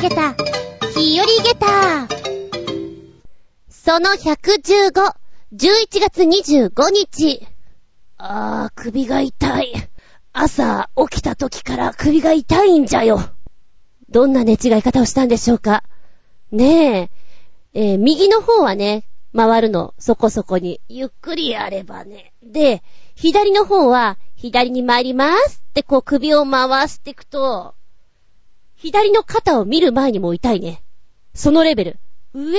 げた、日和げた。その115、11月25日。あー、首が痛い。朝起きた時から首が痛いんじゃよ。どんな寝違い方をしたんでしょうか。ねえ、えー、右の方はね、回るの、そこそこに、ゆっくりやればね。で、左の方は、左に参りますってこう首を回していくと、左の肩を見る前にも痛いね。そのレベル。上は？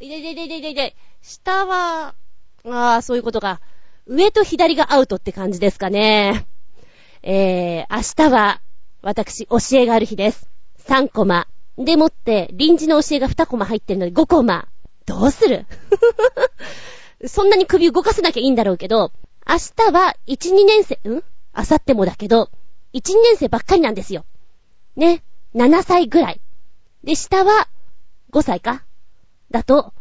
いでででででで、下は、ああ、そういうことか。上と左がアウトって感じですかね。えー、明日は、私、教えがある日です。3コマ。でもって、臨時の教えが2コマ入ってるので5コマ。どうする？そんなに首動かせなきゃいいんだろうけど、明日は1、2年生、ん？明後日もだけど、1、2年生ばっかりなんですよ。ね。7歳ぐらい。で、下は5歳かだと、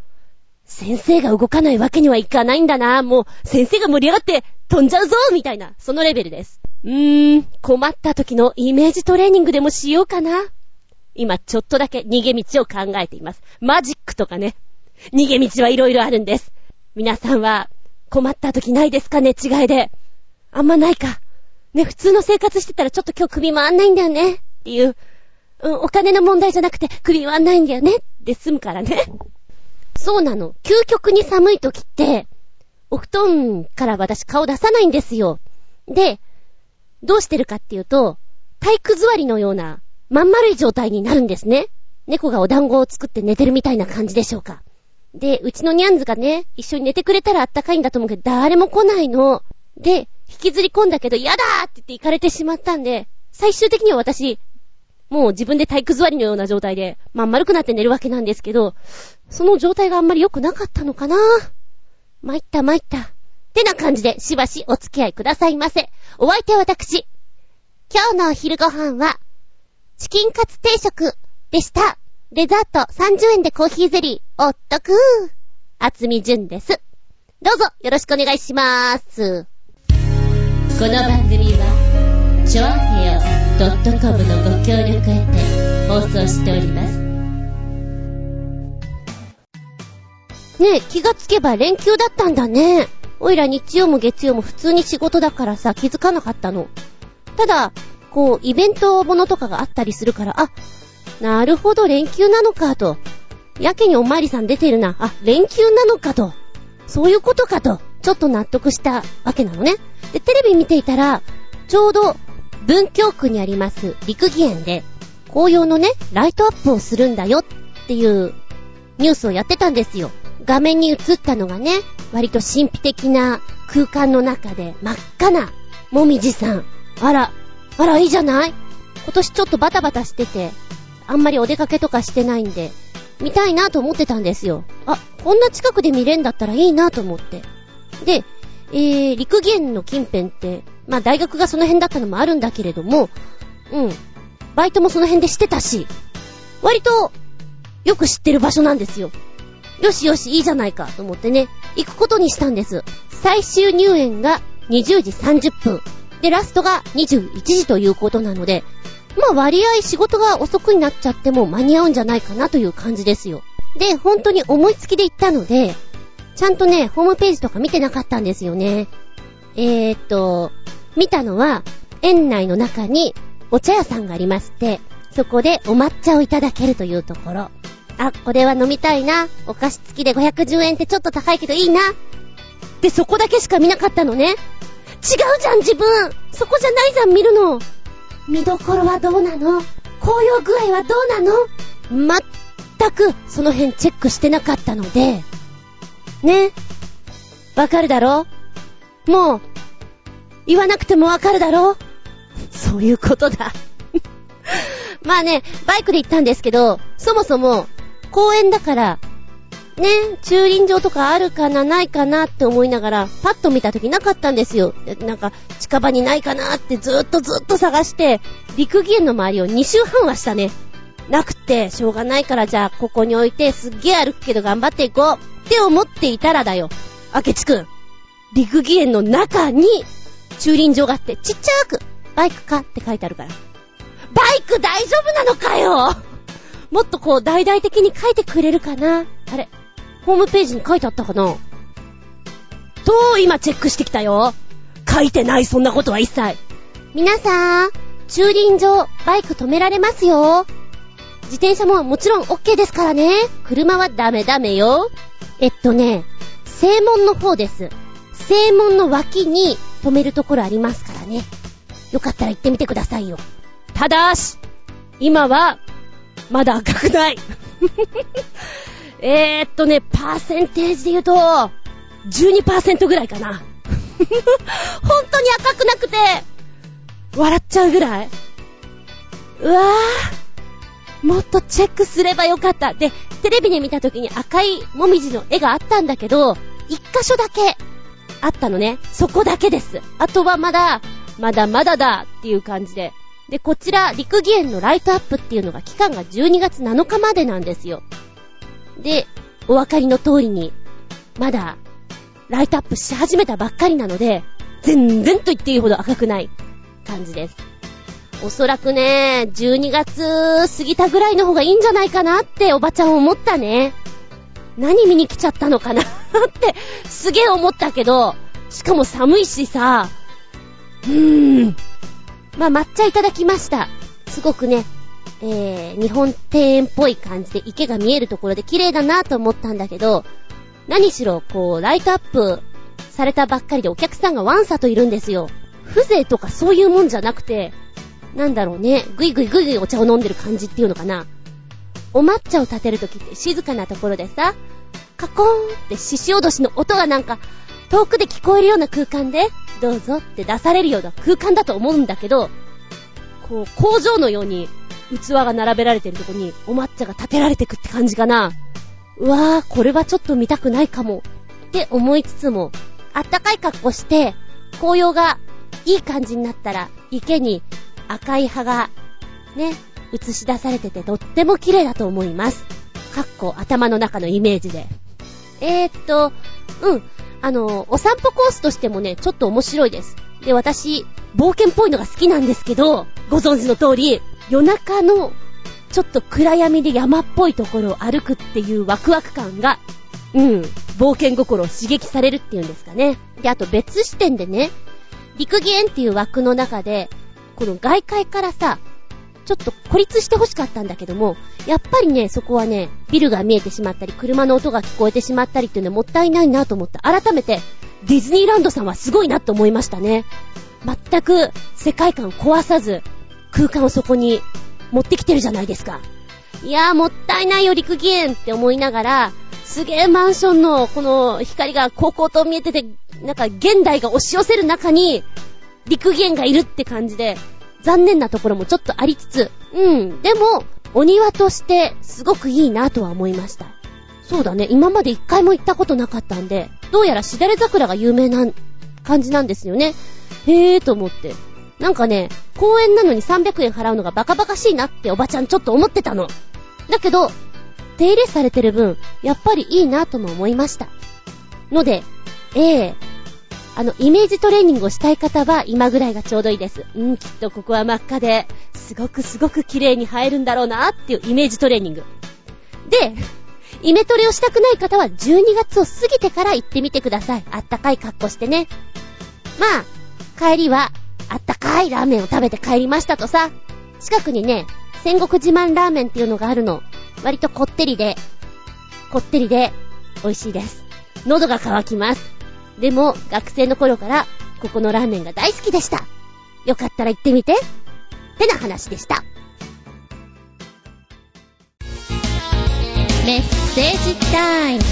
先生が動かないわけにはいかないんだな。もう、先生が盛り上がって飛んじゃうぞみたいな、そのレベルです。うーん、困った時のイメージトレーニングでもしようかな。今、ちょっとだけ逃げ道を考えています。マジックとかね。逃げ道はいろいろあるんです。皆さんは、困った時ないですか？ね違いで。あんまないか。ね、普通の生活してたらちょっと今日首回んないんだよね。っていう。うん、お金の問題じゃなくて首回んないんだよね。で済むからね。そうなの。究極に寒い時って、お布団から私顔出さないんですよ。で、どうしてるかっていうと、体育座りのような、まん丸い状態になるんですね。猫がお団子を作って寝てるみたいな感じでしょうか。で、うちのニャンズがね、一緒に寝てくれたらあったかいんだと思うけど、誰も来ないの。で、引きずり込んだけど、やだーって言って行かれてしまったんで、最終的には私、もう自分で体育座りのような状態で、まん丸くなって寝るわけなんですけど、その状態があんまり良くなかったのかな？参った参った。ってな感じで、しばしお付き合いくださいませ。お相手は私。今日のお昼ご飯は、チキンカツ定食でした。デザート30円でコーヒーゼリー、おっとくー。あつみじゅんです。どうぞよろしくお願いしまーす。この番組は、ちょあへよ .com のご協力へて放送しております。ねえ、気がつけば連休だったんだね。おいら日曜も月曜も普通に仕事だからさ、気づかなかったの。ただ、こう、イベントものとかがあったりするから、あ、なるほど、連休なのかと。やけにおまわりさん出てるな。あ、連休なのかと。そういうことかと。ちょっと納得したわけなのね。で、テレビ見ていたら、ちょうど、文京区にあります陸義園で、紅葉のね、ライトアップをするんだよっていうニュースをやってたんですよ。画面に映ったのがね、割と神秘的な空間の中で真っ赤なもみじさん。あら、あらいいじゃない？今年ちょっとバタバタしてて、あんまりお出かけとかしてないんで、見たいなと思ってたんですよ。あ、こんな近くで見れんだったらいいなと思って。で、えー、陸源の近辺って、まあ大学がその辺だったのもあるんだけれども、うん。バイトもその辺でしてたし、割と、よく知ってる場所なんですよ。よしよし、いいじゃないか、と思ってね、行くことにしたんです。最終入園が20時30分。で、ラストが21時ということなので、まあ割合仕事が遅くになっちゃっても間に合うんじゃないかなという感じですよ。で、本当に思いつきで行ったので、ちゃんとね、ホームページとか見てなかったんですよね。えー、っと、見たのは、園内の中にお茶屋さんがありまして、そこでお抹茶をいただけるというところ。あ、これは飲みたいな。お菓子付きで510円ってちょっと高いけどいいな。で、そこだけしか見なかったのね。違うじゃん、自分そこじゃないじゃん、見るの。見どころはどうなの？紅葉具合はどうなの？全くその辺チェックしてなかったので、ね。わかるだろ？もう、言わなくてもわかるだろ？そういうことだまあね、バイクで行ったんですけど、そもそも、公園だから、ね、駐輪場とかあるかな、ないかなって思いながら、パッと見た時なかったんですよ。なんか、近場にないかなってずっとずっと探して、陸義園の周りを2周半はしたね。なくて、しょうがないからじゃあ、ここに置いて、すっげえ歩くけど頑張っていこうって思っていたらだよ。明智くん。陸義園の中に、駐輪場があって、ちっちゃーく、バイクかって書いてあるから。バイク大丈夫なのかよもっとこう大々的に書いてくれるかな？あれ、ホームページに書いてあったかな？と、今チェックしてきたよ？書いてない、そんなことは一切。皆さん、駐輪場、バイク止められますよ。自転車ももちろん OK ですからね。車はダメダメよ。えっとね、正門の方です。正門の脇に止めるところありますからね。よかったら行ってみてくださいよ。ただし、今は、まだ赤くない。えーっとね、パーセンテージで言うと、12%ぐらいかな。本当に赤くなくて、笑っちゃうぐらい。うわぁ、もっとチェックすればよかった。で、テレビで見た時に赤いもみじの絵があったんだけど、一箇所だけあったのね。そこだけです。あとはまだ、まだまだだっていう感じで。で、こちら、陸義園のライトアップっていうのが期間が12月7日までなんですよ。で、お分かりの通りに、まだ、ライトアップし始めたばっかりなので、全然と言っていいほど赤くない感じです。おそらくね、12月過ぎたぐらいの方がいいんじゃないかなっておばちゃん思ったね。何見に来ちゃったのかな？ってすげえ思ったけど、しかも寒いしさ、うーん。まあ、抹茶いただきました。すごくね、えー、日本庭園っぽい感じで池が見えるところで綺麗だなと思ったんだけど、何しろ、こう、ライトアップされたばっかりでお客さんがワンサといるんですよ。風情とかそういうもんじゃなくて、なんだろうね、ぐいぐいぐいぐいお茶を飲んでる感じっていうのかな。お抹茶を立てるときって静かなところでさ、カコーンって獅子おどしの音がなんか、遠くで聞こえるような空間で、どうぞって出されるような空間だと思うんだけど、こう、工場のように器が並べられてるとこにお抹茶が立てられてくって感じかな。うわぁ、これはちょっと見たくないかも。って思いつつも、あったかい格好して、紅葉がいい感じになったら、池に赤い葉が、ね、映し出されててとっても綺麗だと思います。かっこ頭の中のイメージで。えー、っと、うん。あの、お散歩コースとしてもね、ちょっと面白いです。で、私、冒険っぽいのが好きなんですけど、ご存知の通り、夜中の、ちょっと暗闇で山っぽいところを歩くっていうワクワク感が、うん、冒険心を刺激されるっていうんですかね。で、あと別視点でね、陸義園っていう枠の中で、この外界からさ、ちょっと孤立して欲しかったんだけども、やっぱりね、そこはね、ビルが見えてしまったり、車の音が聞こえてしまったりっていうのはもったいないなと思って、改めて、ディズニーランドさんはすごいなって思いましたね。全く世界観壊さず、空間をそこに持ってきてるじゃないですか。いやーもったいないよ、陸義園って思いながら、すげーマンションのこの光が高校と見えてて、なんか現代が押し寄せる中に、陸義園がいるって感じで、残念なところもちょっとありつつ、うん、でも、お庭としてすごくいいなとは思いました。そうだね、今まで一回も行ったことなかったんで、どうやらしだれ桜が有名な感じなんですよね。へえーと思って。なんかね、公園なのに300円払うのがバカバカしいなっておばちゃんちょっと思ってたの。だけど、手入れされてる分、やっぱりいいなとも思いました。ので、ええー、あの、イメージトレーニングをしたい方は今ぐらいがちょうどいいです。うん、きっとここは真っ赤で、すごくすごく綺麗に映えるんだろうなっていうイメージトレーニング。で、イメトレをしたくない方は12月を過ぎてから行ってみてください。あったかい格好してね。まあ、帰りは、あったかいラーメンを食べて帰りましたとさ。近くにね、戦国自慢ラーメンっていうのがあるの。割とこってりで、こってりで、美味しいです。喉が渇きます。でも、学生の頃から、ここのラーメンが大好きでした。よかったら行ってみて。ってな話でした。メッセージタイム。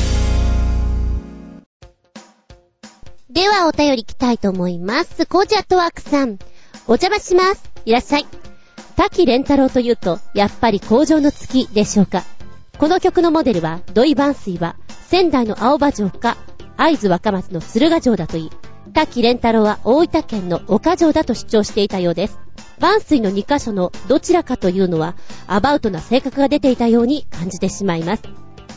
ではお便り来たいと思います。コージアットワークさん。お邪魔します。いらっしゃい。滝蓮太郎というと、やっぱり工場の月でしょうか。この曲のモデルは、土井万水は、仙台の青葉城か、会津若松の駿河城だと言い、滝蓮太郎は大分県の岡城だと主張していたようです。万水の2箇所のどちらかというのは、アバウトな性格が出ていたように感じてしまいます。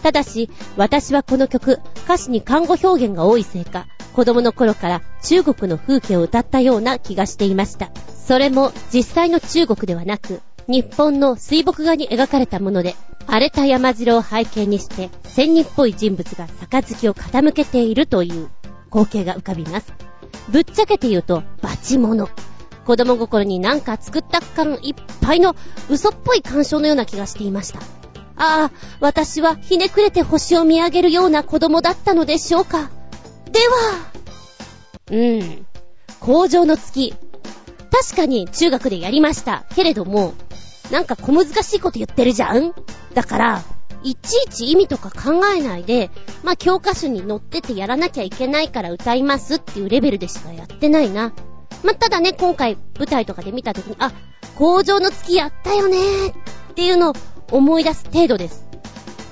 ただし、私はこの曲、歌詞に看護表現が多いせいか、子供の頃から中国の風景を歌ったような気がしていました。それも実際の中国ではなく、日本の水墨画に描かれたもので、荒れた山城を背景にして、仙人っぽい人物が杯を傾けているという光景が浮かびます。ぶっちゃけて言うと、バチモノ。子供心になんか作った感いっぱいの嘘っぽい干渉のような気がしていました。ああ、私はひねくれて星を見上げるような子供だったのでしょうか。では、うん。工場の月。確かに中学でやりました。けれども、なんか小難しいこと言ってるじゃん？だから、いちいち意味とか考えないで、まあ、教科書に載っててやらなきゃいけないから歌いますっていうレベルでしかやってないな。まあ、ただね、今回舞台とかで見た時に、あ、工場の月やったよねっていうのを思い出す程度です。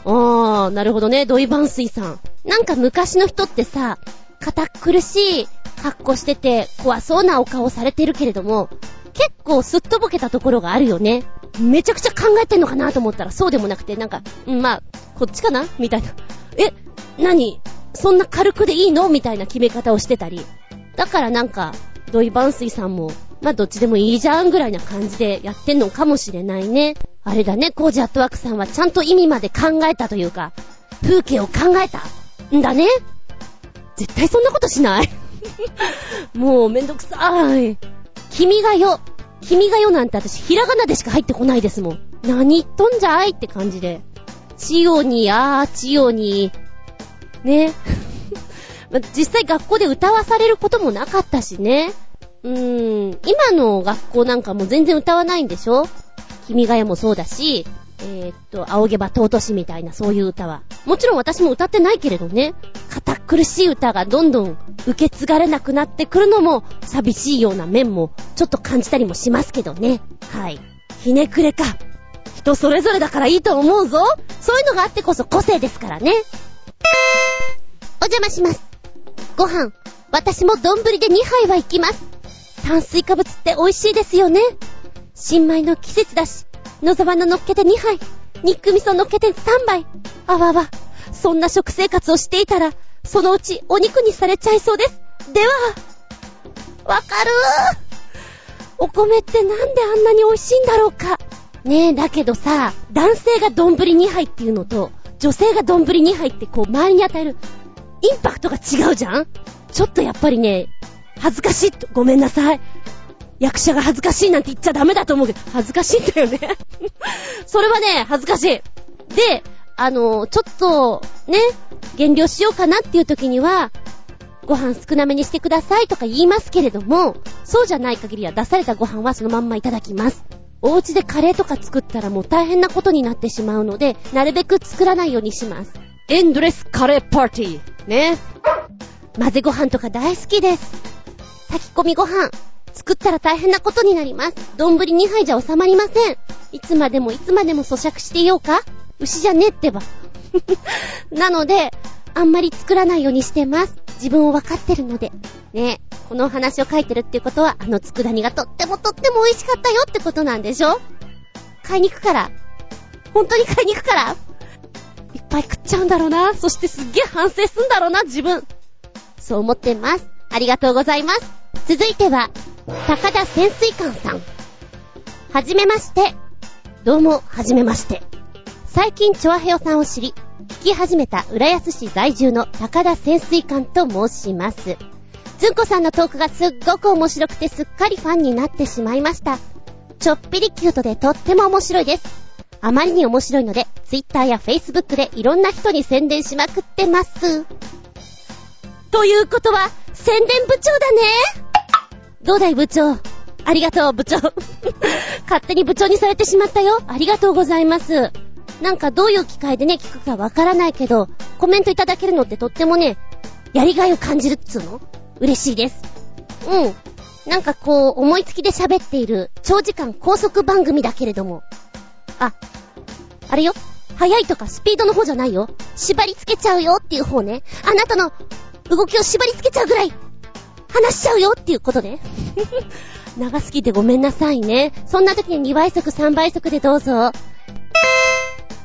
あー、なるほどね、土井番水さん。なんか昔の人ってさ、堅苦しい格好してて怖そうなお顔されてるけれども、結構すっとぼけたところがあるよね。めちゃくちゃ考えてんのかなと思ったらそうでもなくて、なんか、うん、まあ、こっちかな？みたいな。え、何？そんな軽くでいいの？みたいな決め方をしてたり。だからなんか、土井番水さんも、まあどっちでもいいじゃんぐらいな感じでやってんのかもしれないね。あれだね、コージアットワークさんはちゃんと意味まで考えたというか、風景を考えた。んだね。絶対そんなことしない もうめんどくさーい。君がよ。君がよなんて私、ひらがなでしか入ってこないですもん。何言っとんじゃいって感じで。千代に、あー、千代に。ね。実際学校で歌わされることもなかったしね。うーん、今の学校なんかも全然歌わないんでしょ？君が代もそうだし、えー、っと、仰げば尊しみたいなそういう歌は。もちろん私も歌ってないけれどね、堅苦しい歌がどんどん受け継がれなくなってくるのも寂しいような面もちょっと感じたりもしますけどね。はい。ひねくれか。人それぞれだからいいと思うぞ。そういうのがあってこそ個性ですからね。お邪魔します。ご飯、私も丼で2杯は行きます。炭水化物って美味しいですよね。新米の季節だし、野沢菜乗っけて2杯、肉味噌乗っけて3杯。あわわ、そんな食生活をしていたら、そのうちお肉にされちゃいそうです。では、わかるお米ってなんであんなに美味しいんだろうか。ねえ、だけどさ、男性が丼2杯っていうのと、女性が丼2杯ってこう周りに与えるインパクトが違うじゃんちょっとやっぱりね、恥ずかしいごめんなさい。役者が恥ずかしいなんて言っちゃダメだと思うけど、恥ずかしいんだよね それはね、恥ずかしい。で、あの、ちょっと、ね、減量しようかなっていう時には、ご飯少なめにしてくださいとか言いますけれども、そうじゃない限りは出されたご飯はそのまんまいただきます。お家でカレーとか作ったらもう大変なことになってしまうので、なるべく作らないようにします。エンドレスカレーパーティー。ね。混ぜご飯とか大好きです。炊き込みご飯。作ったら大変なことになります。丼2杯じゃ収まりません。いつまでもいつまでも咀嚼していようか？牛じゃねってば。なので、あんまり作らないようにしてます。自分を分かってるので。ねこの話を書いてるってことは、あの佃煮がとってもとっても美味しかったよってことなんでしょ？買いに行くから。本当に買いに行くから。いっぱい食っちゃうんだろうな。そしてすっげえ反省すんだろうな、自分。そう思ってます。ありがとうございます。続いては、高田潜水艦さん。はじめまして。どうも、はじめまして。最近、チョアヘヨさんを知り、聞き始めた浦安市在住の高田潜水艦と申します。ずんこさんのトークがすっごく面白くてすっかりファンになってしまいました。ちょっぴりキュートでとっても面白いです。あまりに面白いので、Twitter や Facebook でいろんな人に宣伝しまくってます。ということは、宣伝部長だねどうだい部長？ありがとう、部長。勝手に部長にされてしまったよ。ありがとうございます。なんかどういう機会でね、聞くかわからないけど、コメントいただけるのってとってもね、やりがいを感じるっつうの？嬉しいです。うん。なんかこう、思いつきで喋っている、長時間高速番組だけれども。あ、あれよ？速いとかスピードの方じゃないよ。縛り付けちゃうよっていう方ね。あなたの動きを縛り付けちゃうぐらい話しちゃうよっていうことで。長すぎてごめんなさいね。そんな時に2倍速、3倍速でどうぞ。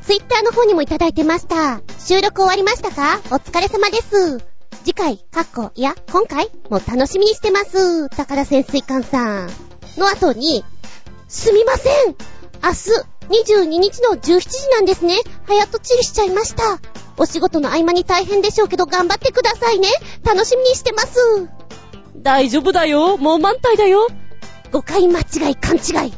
ツイッターの方にもいただいてました。収録終わりましたか？お疲れ様です。次回、かっこ、いや、今回も楽しみにしてます。高田潜水艦さん。の後に、すみません明日、22日の17時なんですね。早とちりしちゃいました。お仕事の合間に大変でしょうけど頑張ってくださいね。楽しみにしてます。大丈夫だよ。もう満体だよ。誤解間違い勘違い。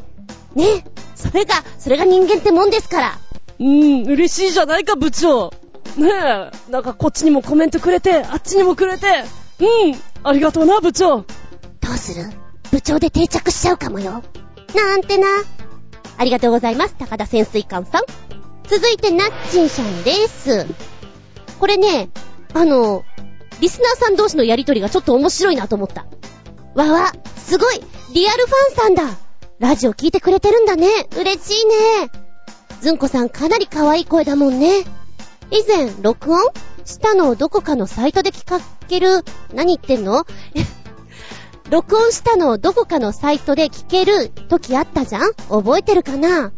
ねそれが、それが人間ってもんですから。うーん、嬉しいじゃないか、部長。ねえ、なんかこっちにもコメントくれて、あっちにもくれて、うん、ありがとうな、部長。どうする？部長で定着しちゃうかもよ。なんてな。ありがとうございます、高田潜水艦さん。続いて、ナッチンさんです。これね、あの、リスナーさん同士のやりとりがちょっと面白いなと思った。わわ、すごいリアルファンさんだラジオ聞いてくれてるんだね。嬉しいね。ずんこさんかなり可愛い声だもんね。以前、録音したのをどこかのサイトで聞かける、何言ってんの？録音したのをどこかのサイトで聞ける時あったじゃん？覚えてるかな？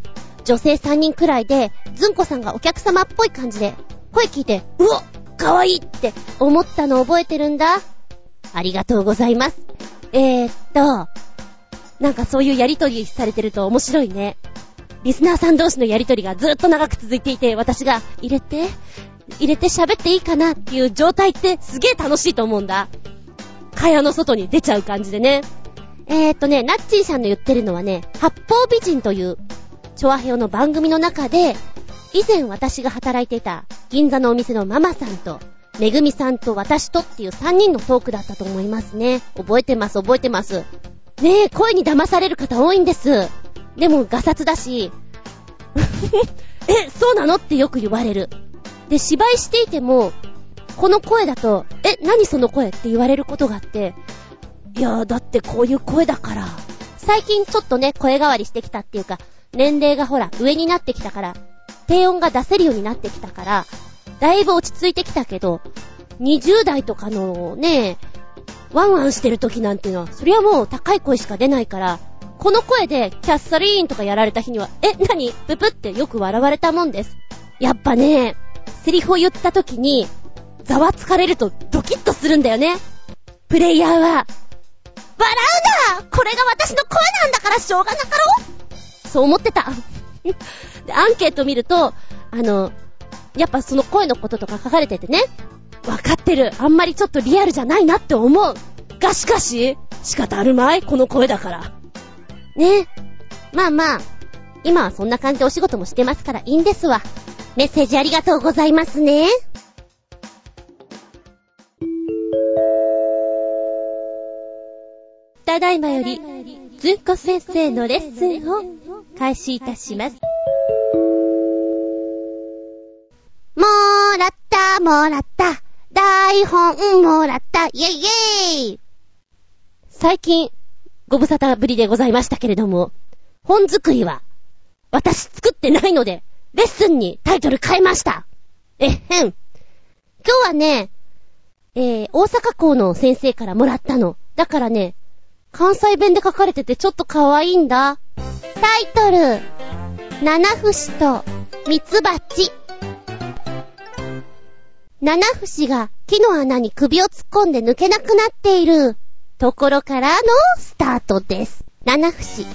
女性3人くらいで、ずんこさんがお客様っぽい感じで、声聞いて、うわかわいいって思ったの覚えてるんだ。ありがとうございます。えー、っと、なんかそういうやりとりされてると面白いね。リスナーさん同士のやりとりがずっと長く続いていて、私が入れて、入れて喋っていいかなっていう状態ってすげえ楽しいと思うんだ。蚊帳の外に出ちゃう感じでね。えー、っとね、ナッチーさんの言ってるのはね、八方美人という、チョアヘオの番組の中で、以前私が働いていた銀座のお店のママさんと、めぐみさんと私とっていう3人のトークだったと思いますね。覚えてます、覚えてます。ねえ、声に騙される方多いんです。でも、ガサツだし、え、そうなのってよく言われる。で、芝居していても、この声だと、え、何その声って言われることがあって、いやー、だってこういう声だから。最近ちょっとね、声変わりしてきたっていうか、年齢がほら、上になってきたから、低音が出せるようになってきたから、だいぶ落ち着いてきたけど、20代とかのね、ワンワンしてる時なんていうのは、それはもう高い声しか出ないから、この声でキャッサリーンとかやられた日には、え、なにププってよく笑われたもんです。やっぱね、セリフを言った時に、ざわつかれるとドキッとするんだよね。プレイヤーは、笑うなこれが私の声なんだからしょうがなかろうそう思ってた。で、アンケート見ると、あの、やっぱその声のこととか書かれててね、わかってる。あんまりちょっとリアルじゃないなって思う。がしかし、仕方あるまい？この声だから。ねまあまあ、今はそんな感じでお仕事もしてますからいいんですわ。メッセージありがとうございますね。ただいまより、ずんこ先生のレッスンを開始いたします。もらった、もらった。台本もらった。イェイイェイ最近、ご無沙汰ぶりでございましたけれども、本作りは、私作ってないので、レッスンにタイトル変えました。えっへん。今日はね、えー、大阪校の先生からもらったの。だからね、関西弁で書かれててちょっと可愛いんだ。タイトル、七節とミツバチ。七節が木の穴に首を突っ込んで抜けなくなっているところからのスタートです。七節。う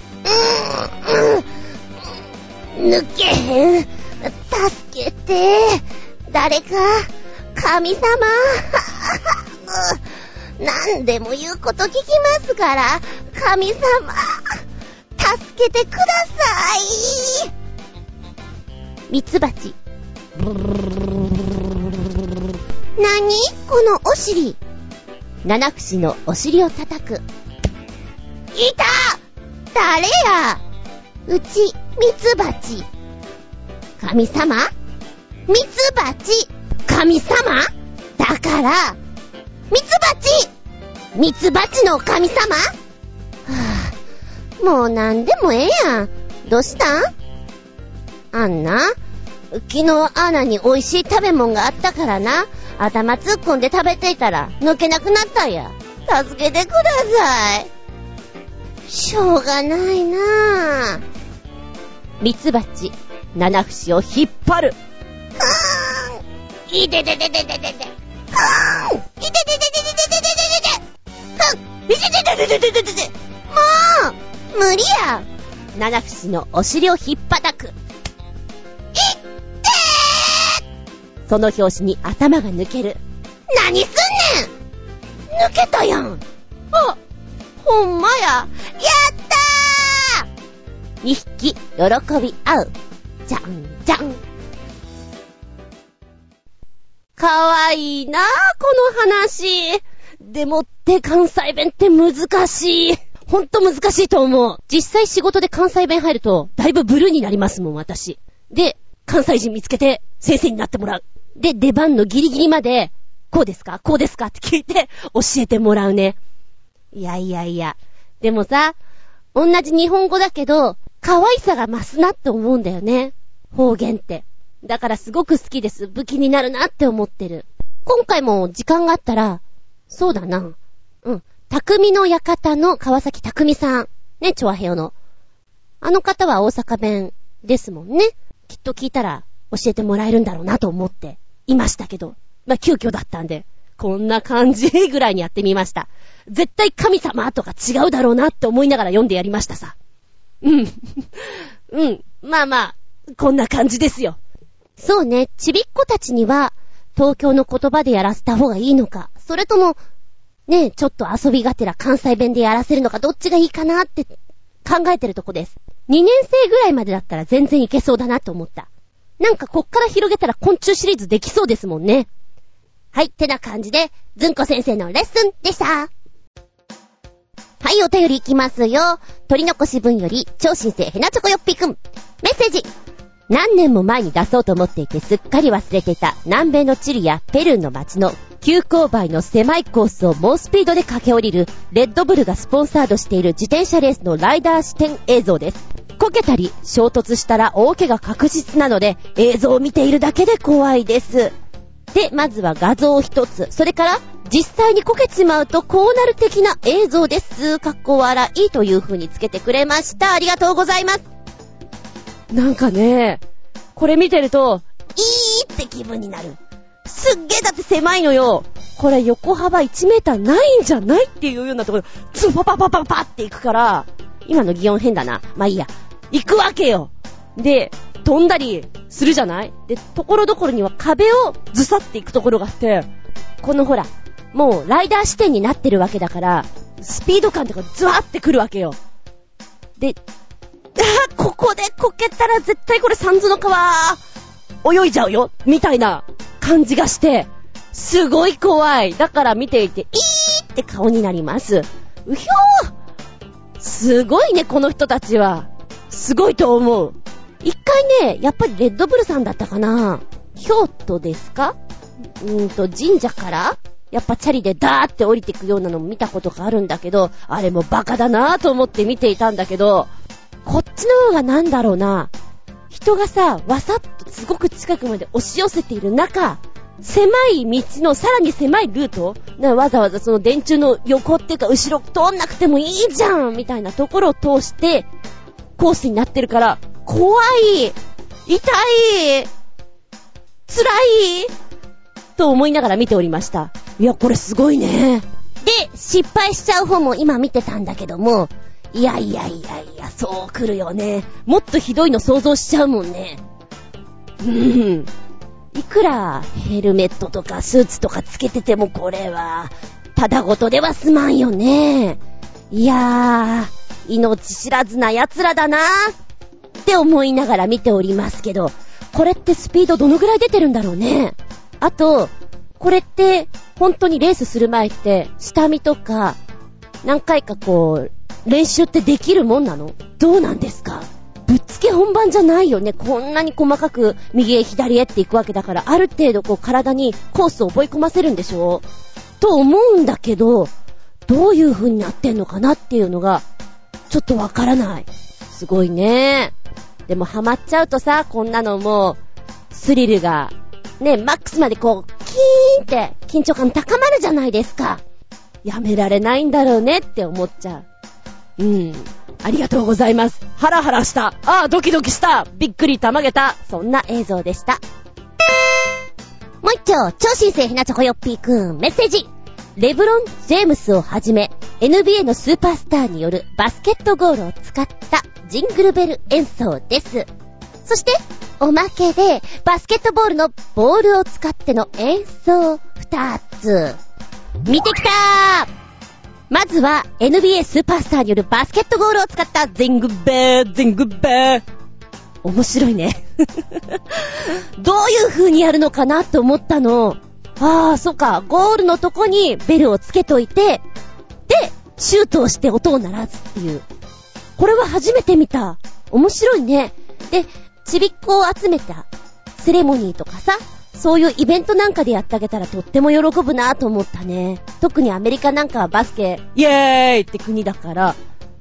ーん、抜けへん。助けて。誰か、神様。何でも言うこと聞きますから、神様、助けてください。ミツバチ。なにこのお尻。七節のお尻を叩く。いた！誰や？うち、ミツバチ。神様？ミツバチ？神様？だから、ミツバチ？ミツバチの神様？はぁ、もうなんでもええやん。どうした？んあんな、昨日アナに美味しい食べ物があったからな、頭突っ込んで食べていたら抜けなくなったんや。助けてください。しょうがないなぁ。ミツバチ、七節を引っ張る。はーん。いててててててて。はーん。いてててててててててて。はん。いてててててててて。もう、無理や。七節のお尻を引っ叩く。いっその拍子に頭が抜ける。何すんねん抜けたやんあ、ほんまや。やったー二匹、喜び合う。じゃんじゃん。かわいいなぁ、この話。でもって関西弁って難しい。ほんと難しいと思う。実際仕事で関西弁入ると、だいぶブルーになりますもん、私。で、関西人見つけて、先生になってもらう。で、出番のギリギリまで、こうですか？こうですか？って聞いて、教えてもらうね。いやいやいや。でもさ、同じ日本語だけど、可愛さが増すなって思うんだよね。方言って。だからすごく好きです。武器になるなって思ってる。今回も時間があったら、そうだな。うん。匠の館の川崎匠さん。ね、チョアヘヨの。あの方は大阪弁ですもんね。きっと聞いたら教えてもらえるんだろうなと思っていましたけど。まあ、急遽だったんで、こんな感じぐらいにやってみました。絶対神様とか違うだろうなって思いながら読んでやりましたさ。うん。うん。まあまあ、こんな感じですよ。そうね、ちびっ子たちには、東京の言葉でやらせた方がいいのか、それとも、ねえ、ちょっと遊びがてら関西弁でやらせるのか、どっちがいいかなって考えてるとこです。2年生ぐらいまでだったら全然いけそうだなと思った。なんかこっから広げたら昆虫シリーズできそうですもんね。はい、ってな感じで、ずんこ先生のレッスンでした。はい、お便りいきますよ。取り残し分より、超新星ヘナチョコヨッピーくん。メッセージ。何年も前に出そうと思っていてすっかり忘れていた南米のチリやペルーの街の急勾配の狭いコースを猛スピードで駆け下りるレッドブルがスポンサードしている自転車レースのライダー視点映像です。こけたり衝突したら大怪我確実なので映像を見ているだけで怖いです。で、まずは画像一つ。それから、実際にこけちまうとこうなる的な映像です。かっこ笑いという風につけてくれました。ありがとうございます。なんかね、これ見てると、いいって気分になる。すっげえだって狭いのよ。これ横幅1メーターないんじゃない？っていうようなところ、ツパパパパパって行くから、今の擬音変だな。まあいいや。行くわけよ。で、飛んだりするじゃない？で、ところどころには壁をずさっていくところがあって、このほら、もうライダー視点になってるわけだから、スピード感とかズワーってくるわけよ。で、あここでこけたら絶対これサンズの川、泳いじゃうよみたいな感じがして、すごい怖い。だから見ていて、いーって顔になります。うひょーすごいね、この人たちは。すごいと思う。一回ね、やっぱりレッドブルさんだったかな京都ですか？うーんと、神社からやっぱチャリでダーって降りていくようなのも見たことがあるんだけど、あれもバカだなぁと思って見ていたんだけど、こっちの方がなんだろうな。人がさ、わさっとすごく近くまで押し寄せている中、狭い道のさらに狭いルートなわざわざその電柱の横っていうか後ろ通んなくてもいいじゃんみたいなところを通して、コースになってるから、怖い痛い辛いと思いながら見ておりました。いや、これすごいね。で、失敗しちゃう方も今見てたんだけども、いやいやいやいや、そう来るよね。もっとひどいの想像しちゃうもんね。うん。いくらヘルメットとかスーツとかつけててもこれは、ただごとでは済まんよね。いやー、命知らずな奴らだなーって思いながら見ておりますけど、これってスピードどのぐらい出てるんだろうね。あと、これって本当にレースする前って下見とか何回かこう練習ってできるもんなの？どうなんですか？ぶっつけ本番じゃないよね。こんなに細かく右へ左へっていくわけだから、ある程度こう体にコースを覚え込ませるんでしょ？と思うんだけど、どういう風になってんのかなっていうのが、ちょっとわからない。すごいね。でもハマっちゃうとさ、こんなのもう、スリルが、ね、マックスまでこう、キーンって緊張感高まるじゃないですか。やめられないんだろうねって思っちゃう。うん。ありがとうございます。ハラハラした。ああ、ドキドキした。びっくりたまげた。そんな映像でした。もう一丁、超新星ひなチョコヨッピーくん、メッセージ。レブロン・ジェームスをはじめ、NBA のスーパースターによるバスケットゴールを使ったジングルベル演奏です。そして、おまけで、バスケットボールのボールを使っての演奏二つ。見てきたーまずは、NBA スーパースターによるバスケットゴールを使ったジングベー、ジングベー。面白いね。どういう風にやるのかなって思ったの。ああ、そっか。ゴールのとこにベルをつけといて、で、シュートをして音を鳴らすっていう。これは初めて見た。面白いね。で、ちびっこを集めたセレモニーとかさ、そういうイベントなんかでやってあげたらとっても喜ぶなと思ったね。特にアメリカなんかはバスケ、イエーイって国だから、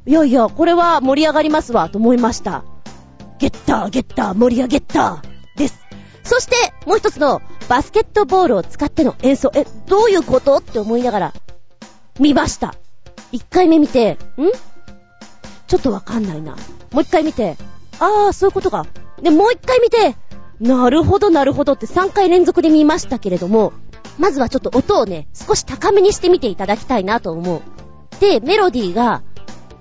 いやいや、これは盛り上がりますわと思いました。ゲッター、ゲッター、盛り上げッター。そして、もう一つのバスケットボールを使っての演奏。え、どういうこと？って思いながら、見ました。一回目見て、ん？ちょっとわかんないな。もう一回見て、あー、そういうことか。で、もう一回見て、なるほどなるほどって3回連続で見ましたけれども、まずはちょっと音をね、少し高めにしてみていただきたいなと思う。で、メロディーが、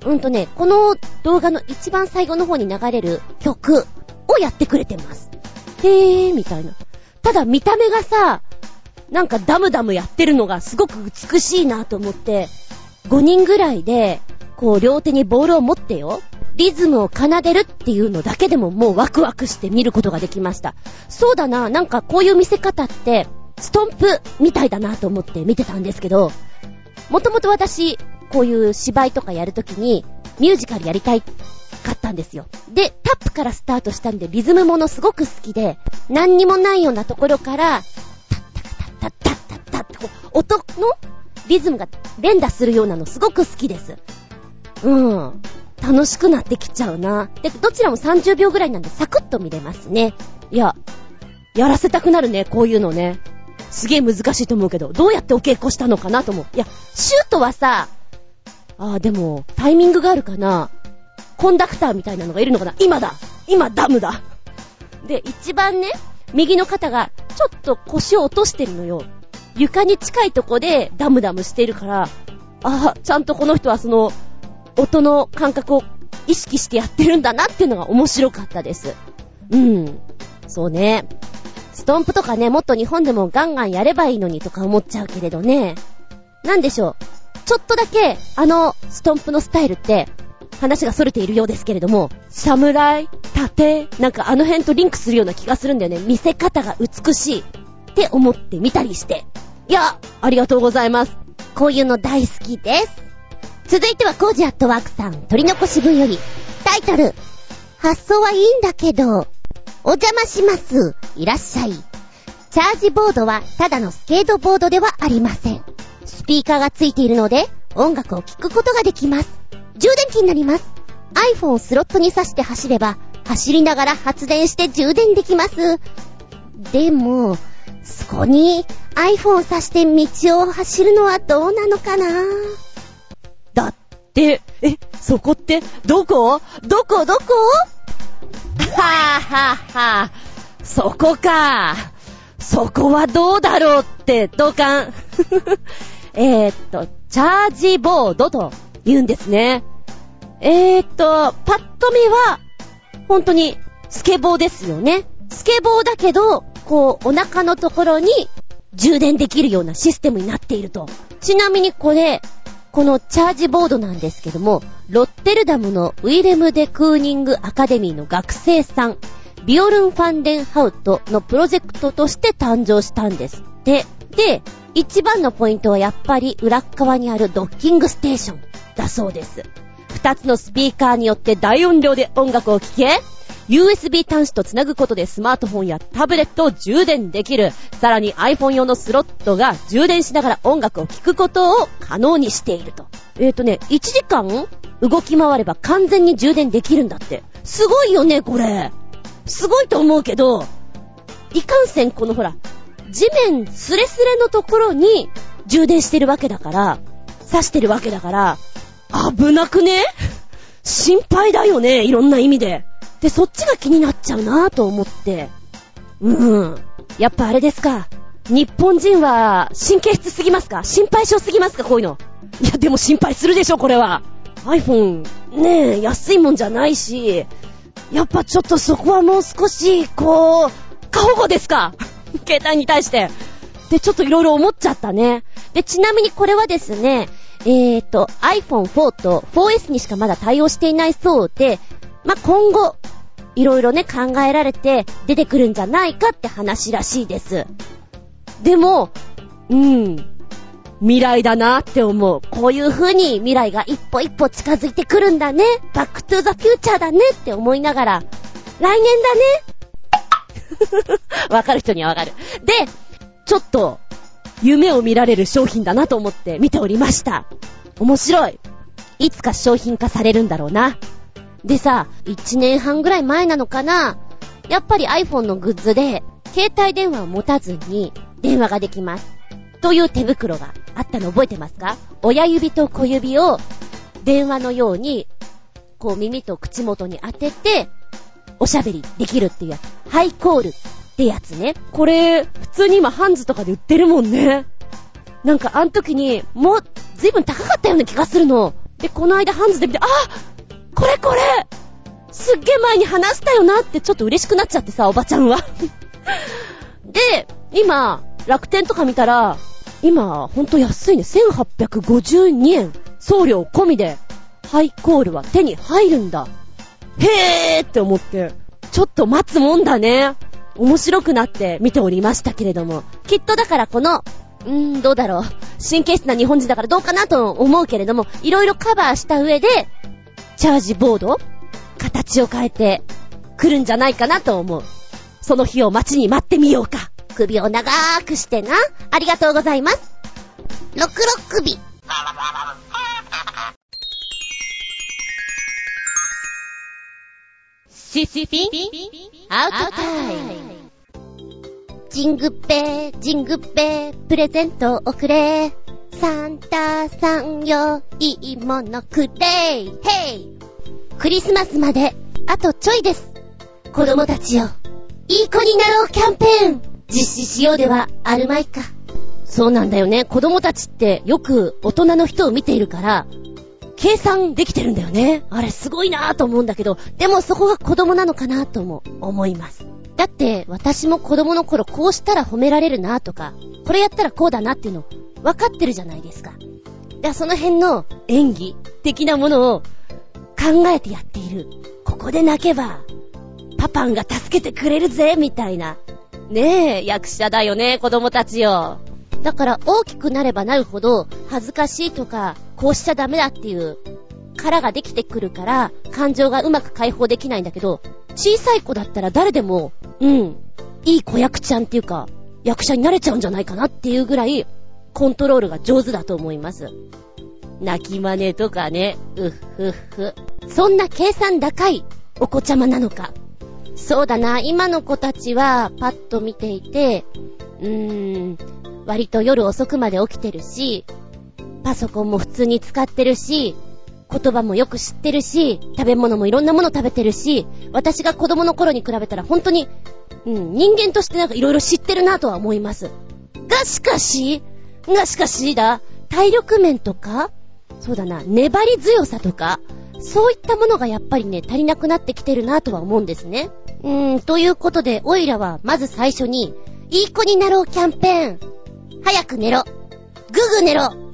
うんとね、この動画の一番最後の方に流れる曲をやってくれてます。へー、みたいな。ただ見た目がさ、なんかダムダムやってるのがすごく美しいなと思って、5人ぐらいで、こう両手にボールを持ってよ、リズムを奏でるっていうのだけでももうワクワクして見ることができました。そうだな、なんかこういう見せ方って、ストンプみたいだなと思って見てたんですけど、もともと私、こういう芝居とかやるときに、ミュージカルやりたいかったんですよ。で、タップからスタートしたんで、リズムものすごく好きで、何にもないようなところから、タッタカタッタッタッタッタッって、音のリズムが連打するようなのすごく好きです。うん。楽しくなってきちゃうな。で、どちらも30秒ぐらいなんでサクッと見れますね。いや、やらせたくなるね、こういうのね。すげえ難しいと思うけど、どうやってお稽古したのかなと思う。いや、シュートはさ、ああ、でも、タイミングがあるかな。コンダクターみたいなのがいるのかな？今だ今ダムだで、一番ね、右の肩が、ちょっと腰を落としてるのよ。床に近いとこでダムダムしてるから、ああ、ちゃんとこの人はその、音の感覚を意識してやってるんだなっていうのが面白かったです。うん。そうね。ストンプとかね、もっと日本でもガンガンやればいいのにとか思っちゃうけれどね。なんでしょう？ちょっとだけ、あの、ストンプのスタイルって、話が逸れているようですけれども、侍、盾、なんかあの辺とリンクするような気がするんだよね。見せ方が美しいって思ってみたりして。いや、ありがとうございます。こういうの大好きです。続いてはコージアットワークさん、取り残し分より、タイトル、発想はいいんだけど、お邪魔します。いらっしゃい。チャージボードはただのスケートボードではありません。スピーカーがついているので、音楽を聴くことができます。充電器になります。iPhone をスロットに挿して走れば、走りながら発電して充電できます。でも、そこに iPhone を挿して道を走るのはどうなのかな？だって、え、そこって、どこ？どこ？どこ？はぁはぁはぁ。そこか。そこはどうだろうって、同感。えーっと、チャージボードと言うんですね。えーっと、パッと見は、本当に、スケボーですよね。スケボーだけど、こう、お腹のところに充電できるようなシステムになっていると。ちなみにこれ、このチャージボードなんですけども、ロッテルダムのウィレム・デ・クーニング・アカデミーの学生さん、ビオルン・ファンデンハウトのプロジェクトとして誕生したんですって。で、一番のポイントはやっぱり裏側にあるドッキングステーションだそうです。二つのスピーカーによって大音量で音楽を聴け、USB 端子とつなぐことでスマートフォンやタブレットを充電できる。さらに iPhone 用のスロットが充電しながら音楽を聴くことを可能にしていると。えーとね、1時間動き回れば完全に充電できるんだって。すごいよね、これ。すごいと思うけど、いかんせんこのほら、地面スレスレのところに充電してるわけだから、刺してるわけだから、危なくね？心配だよね、いろんな意味で。で、そっちが気になっちゃうなぁと思って。うん。やっぱあれですか。日本人は神経質すぎますか？心配性すぎますか？こういうの。いや、でも心配するでしょ、これは。iPhone、ねえ、安いもんじゃないし、やっぱちょっとそこはもう少し、こう、過保護ですか？携帯に対して。で、ちょっといろいろ思っちゃったね。で、ちなみにこれはですね、えーと、iPhone4 と 4S にしかまだ対応していないそうで、まあ、今後、いろいろね、考えられて出てくるんじゃないかって話らしいです。でも、うん、未来だなって思う。こういう風に未来が一歩一歩近づいてくるんだね。バックトゥーザフューチャーだねって思いながら、来年だね。わかる人にはわかる。で、ちょっと、夢を見られる商品だなと思って見ておりました。面白い。いつか商品化されるんだろうな。でさ、1年半ぐらい前なのかなやっぱり iPhone のグッズで、携帯電話を持たずに電話ができます。という手袋があったの覚えてますか？親指と小指を電話のように、こう耳と口元に当てて、おしゃべりできるっていうやつ。ハイコールってやつね。これ、普通に今ハンズとかで売ってるもんね。なんかあの時に、もう、ずいぶん高かったような気がするの。で、この間ハンズで見て、あこれこれすっげえ前に話したよなってちょっと嬉しくなっちゃってさ、おばちゃんは で、今、楽天とか見たら、今、ほんと安いね。1852円。送料込みで、ハイコールは手に入るんだ。へーって思って、ちょっと待つもんだね。面白くなって見ておりましたけれども、きっとだからこの、うー、どうだろう。神経質な日本人だからどうかなと思うけれども、いろいろカバーした上で、チャージボード形を変えて来るんじゃないかなと思う。その日を待ちに待ってみようか。首を長ーくしてな。ありがとうございます。ろくろ首。シシピンアウトタイム。ジングッペー、ジングッペ、プレゼントをくれ。サンタさんよ、いいものくれい。ヘイクリスマスまで、あとちょいです。子供たちよ、いい子になろうキャンペーン実施しようではあるまいか。そうなんだよね。子供たちってよく大人の人を見ているから、計算できてるんだよね。あれすごいなぁと思うんだけど、でもそこが子供なのかなぁとも思います。だって私も子供の頃こうしたら褒められるなぁとか、これやったらこうだなっていうの分かってるじゃないですか。だその辺の演技的なものを考えてやっている。ここで泣けば、パパンが助けてくれるぜ、みたいな。ねえ、役者だよね、子供たちよ。だから大きくなればなるほど、恥ずかしいとか、こうしちゃダメだっていう殻ができてくるから、感情がうまく解放できないんだけど、小さい子だったら誰でも、うん、いい子役ちゃんっていうか、役者になれちゃうんじゃないかなっていうぐらい、コントロールが上手だと思います。泣き真似とかね、うっふっふ。そんな計算高いお子ちゃまなのか。そうだな、今の子たちはパッと見ていて、うーん、割と夜遅くまで起きてるし、パソコンも普通に使ってるし、言葉もよく知ってるし、食べ物もいろんなもの食べてるし、私が子供の頃に比べたら本当に、うん、人間としてなんかいろいろ知ってるなとは思います。がしかし、がしかしだ、体力面とか、そうだな、粘り強さとか、そういったものがやっぱりね、足りなくなってきてるなとは思うんですね。うーん、ということで、オイラはまず最初に、いい子になろうキャンペーン。早く寝ろ。ぐぐ寝ろ。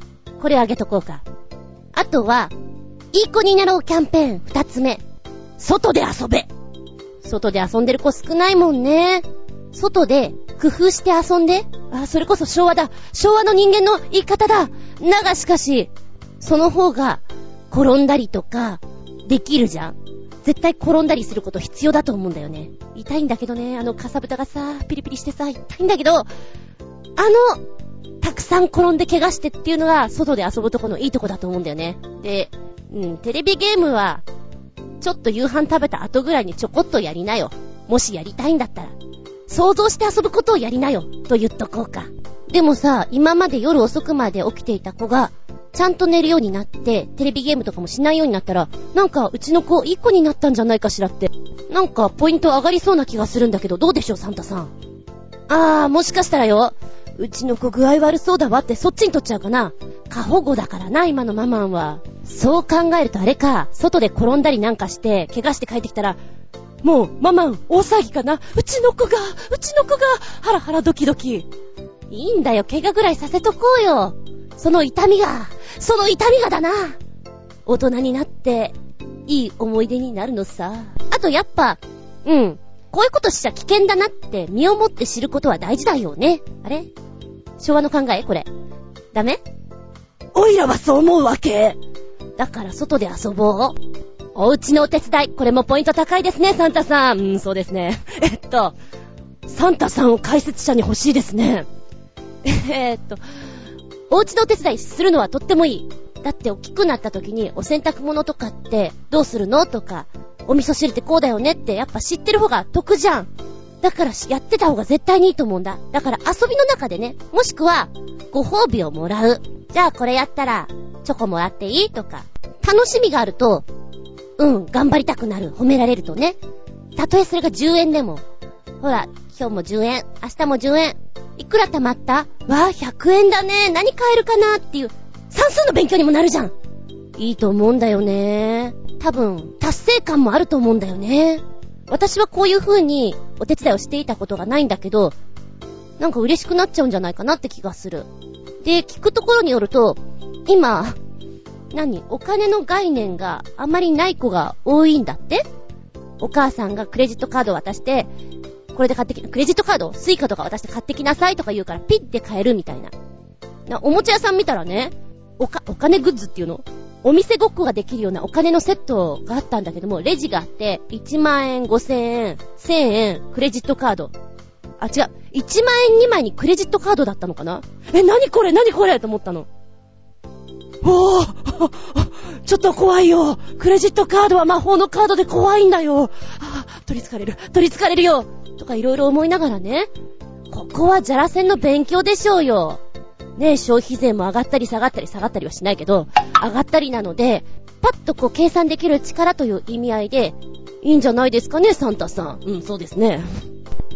これあげとこうか。あとは、いい子になろうキャンペーン二つ目。外で遊べ。外で遊んでる子少ないもんね。外で工夫して遊んで。あ、それこそ昭和だ。昭和の人間の言い方だ。だがしかし、その方が転んだりとかできるじゃん。絶対転んだりすること必要だと思うんだよね。痛いんだけどね、あのかさぶたがさ、ピリピリしてさ、痛いんだけど、あの、たくさん転んで怪我してっていうのが、外で遊ぶとこのいいとこだと思うんだよね。で、うん、テレビゲームは、ちょっと夕飯食べた後ぐらいにちょこっとやりなよ。もしやりたいんだったら。想像して遊ぶことをやりなよ。と言っとこうか。でもさ、今まで夜遅くまで起きていた子が、ちゃんと寝るようになって、テレビゲームとかもしないようになったら、なんか、うちの子、いい子になったんじゃないかしらって。なんか、ポイント上がりそうな気がするんだけど、どうでしょう、サンタさん。あー、もしかしたらよ、うちの子具合悪そうだわってそっちに取っちゃうかな。過保護だからな、今のママンは。そう考えるとあれか、外で転んだりなんかして、怪我して帰ってきたら、もう、ママン、大騒ぎかなうちの子が、うちの子が、ハラハラドキドキ。いいんだよ、怪我ぐらいさせとこうよ。その痛みが、その痛みがだな。大人になって、いい思い出になるのさ。あとやっぱ、うん。こういうことしちゃ危険だなって身をもって知ることは大事だよね。あれ？昭和の考え？これ。ダメ？おいらはそう思うわけ？だから外で遊ぼう。お家のお手伝い。これもポイント高いですね、サンタさん。うん、そうですね。えっと、サンタさんを解説者に欲しいですね。えっと、お家のお手伝いするのはとってもいい。だって大きくなった時にお洗濯物とかってどうするの？とか、お味噌汁ってこうだよねってやっぱ知ってる方が得じゃん。だからやってた方が絶対にいいと思うんだ。だから遊びの中でね、もしくは、ご褒美をもらう。じゃあこれやったら、チョコもらっていいとか。楽しみがあると、うん、頑張りたくなる。褒められるとね。たとえそれが10円でも。ほら、今日も10円、明日も10円。いくら貯まった？わあ、100円だね。何買えるかなっていう、算数の勉強にもなるじゃん。いいと思うんだよね。多分、達成感もあると思うんだよね。私はこういう風にお手伝いをしていたことがないんだけど、なんか嬉しくなっちゃうんじゃないかなって気がする。で、聞くところによると、今、何お金の概念があまりない子が多いんだってお母さんがクレジットカードを渡して、これで買ってき、クレジットカードスイカとか渡して買ってきなさいとか言うからピッて買えるみたいな。な、おもちゃ屋さん見たらね、おか、お金グッズっていうのお店ごっこができるようなお金のセットがあったんだけども、レジがあって、1万円、5000円、1000円、クレジットカード。あ、違う。1万円2枚にクレジットカードだったのかな？え、なにこれ？なにこれ？と思ったの。おー！ちょっと怖いよ。クレジットカードは魔法のカードで怖いんだよ。あ取り憑かれる。取り憑かれるよ。とかいろいろ思いながらね、ここはじゃら銭の勉強でしょうよ。ね消費税も上がったり下がったり下がったりはしないけど、上がったりなので、パッとこう計算できる力という意味合いで、いいんじゃないですかね、サンタさん。うん、そうですね。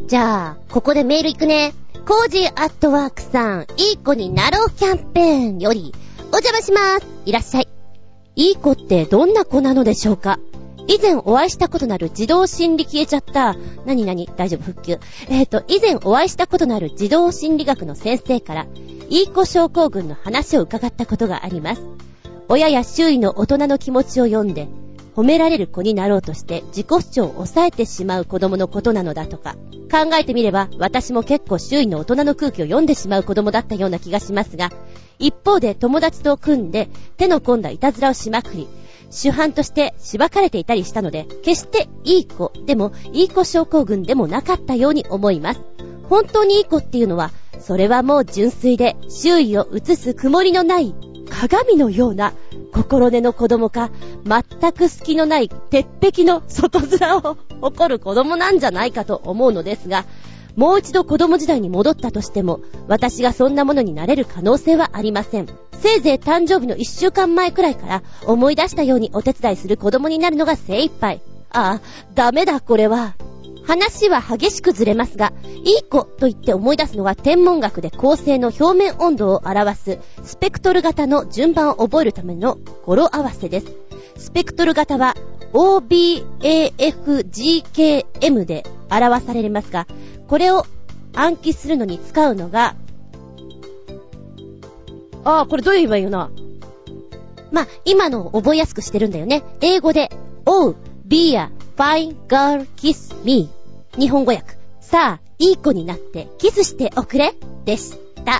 じゃあ、ここでメール行くね。コージーアットワークさん、いい子になろうキャンペーンより、お邪魔します。いらっしゃい。いい子ってどんな子なのでしょうか？以前お会いしたことのある自動心理消えちゃった。何々大丈夫？復旧。えっ、ー、と、以前お会いしたことのある児童心理学の先生から、いい子症候群の話を伺ったことがあります。親や周囲の大人の気持ちを読んで、褒められる子になろうとして自己主張を抑えてしまう子供のことなのだとか。考えてみれば私も結構周囲の大人の空気を読んでしまう子供だったような気がしますが、一方で友達と組んで手の込んだいたずらをしまくり、主犯としてしばかれていたりしたので、決していい子でもいい子症候群でもなかったように思います。本当にいい子っていうのは、それはもう純粋で周囲を映す曇りのない鏡のような心根の子供か、全く隙のない鉄壁の外面を誇る子供なんじゃないかと思うのですが、もう一度子供時代に戻ったとしても、私がそんなものになれる可能性はありません。せいぜい誕生日の一週間前くらいから思い出したようにお手伝いする子供になるのが精一杯。ああ、ダメだこれは。話は激しくずれますが、いい子と言って思い出すのは天文学で恒星の表面温度を表すスペクトル型の順番を覚えるための語呂合わせです。スペクトル型は OBAFGKM で表されますが、これを暗記するのに使うのが、ああ、これどう言えばいいよな？まあ、今のを覚えやすくしてるんだよね。英語で、Oh, be a fine girl kiss me 日本語訳。さあ、いい子になってキスしておくれでした。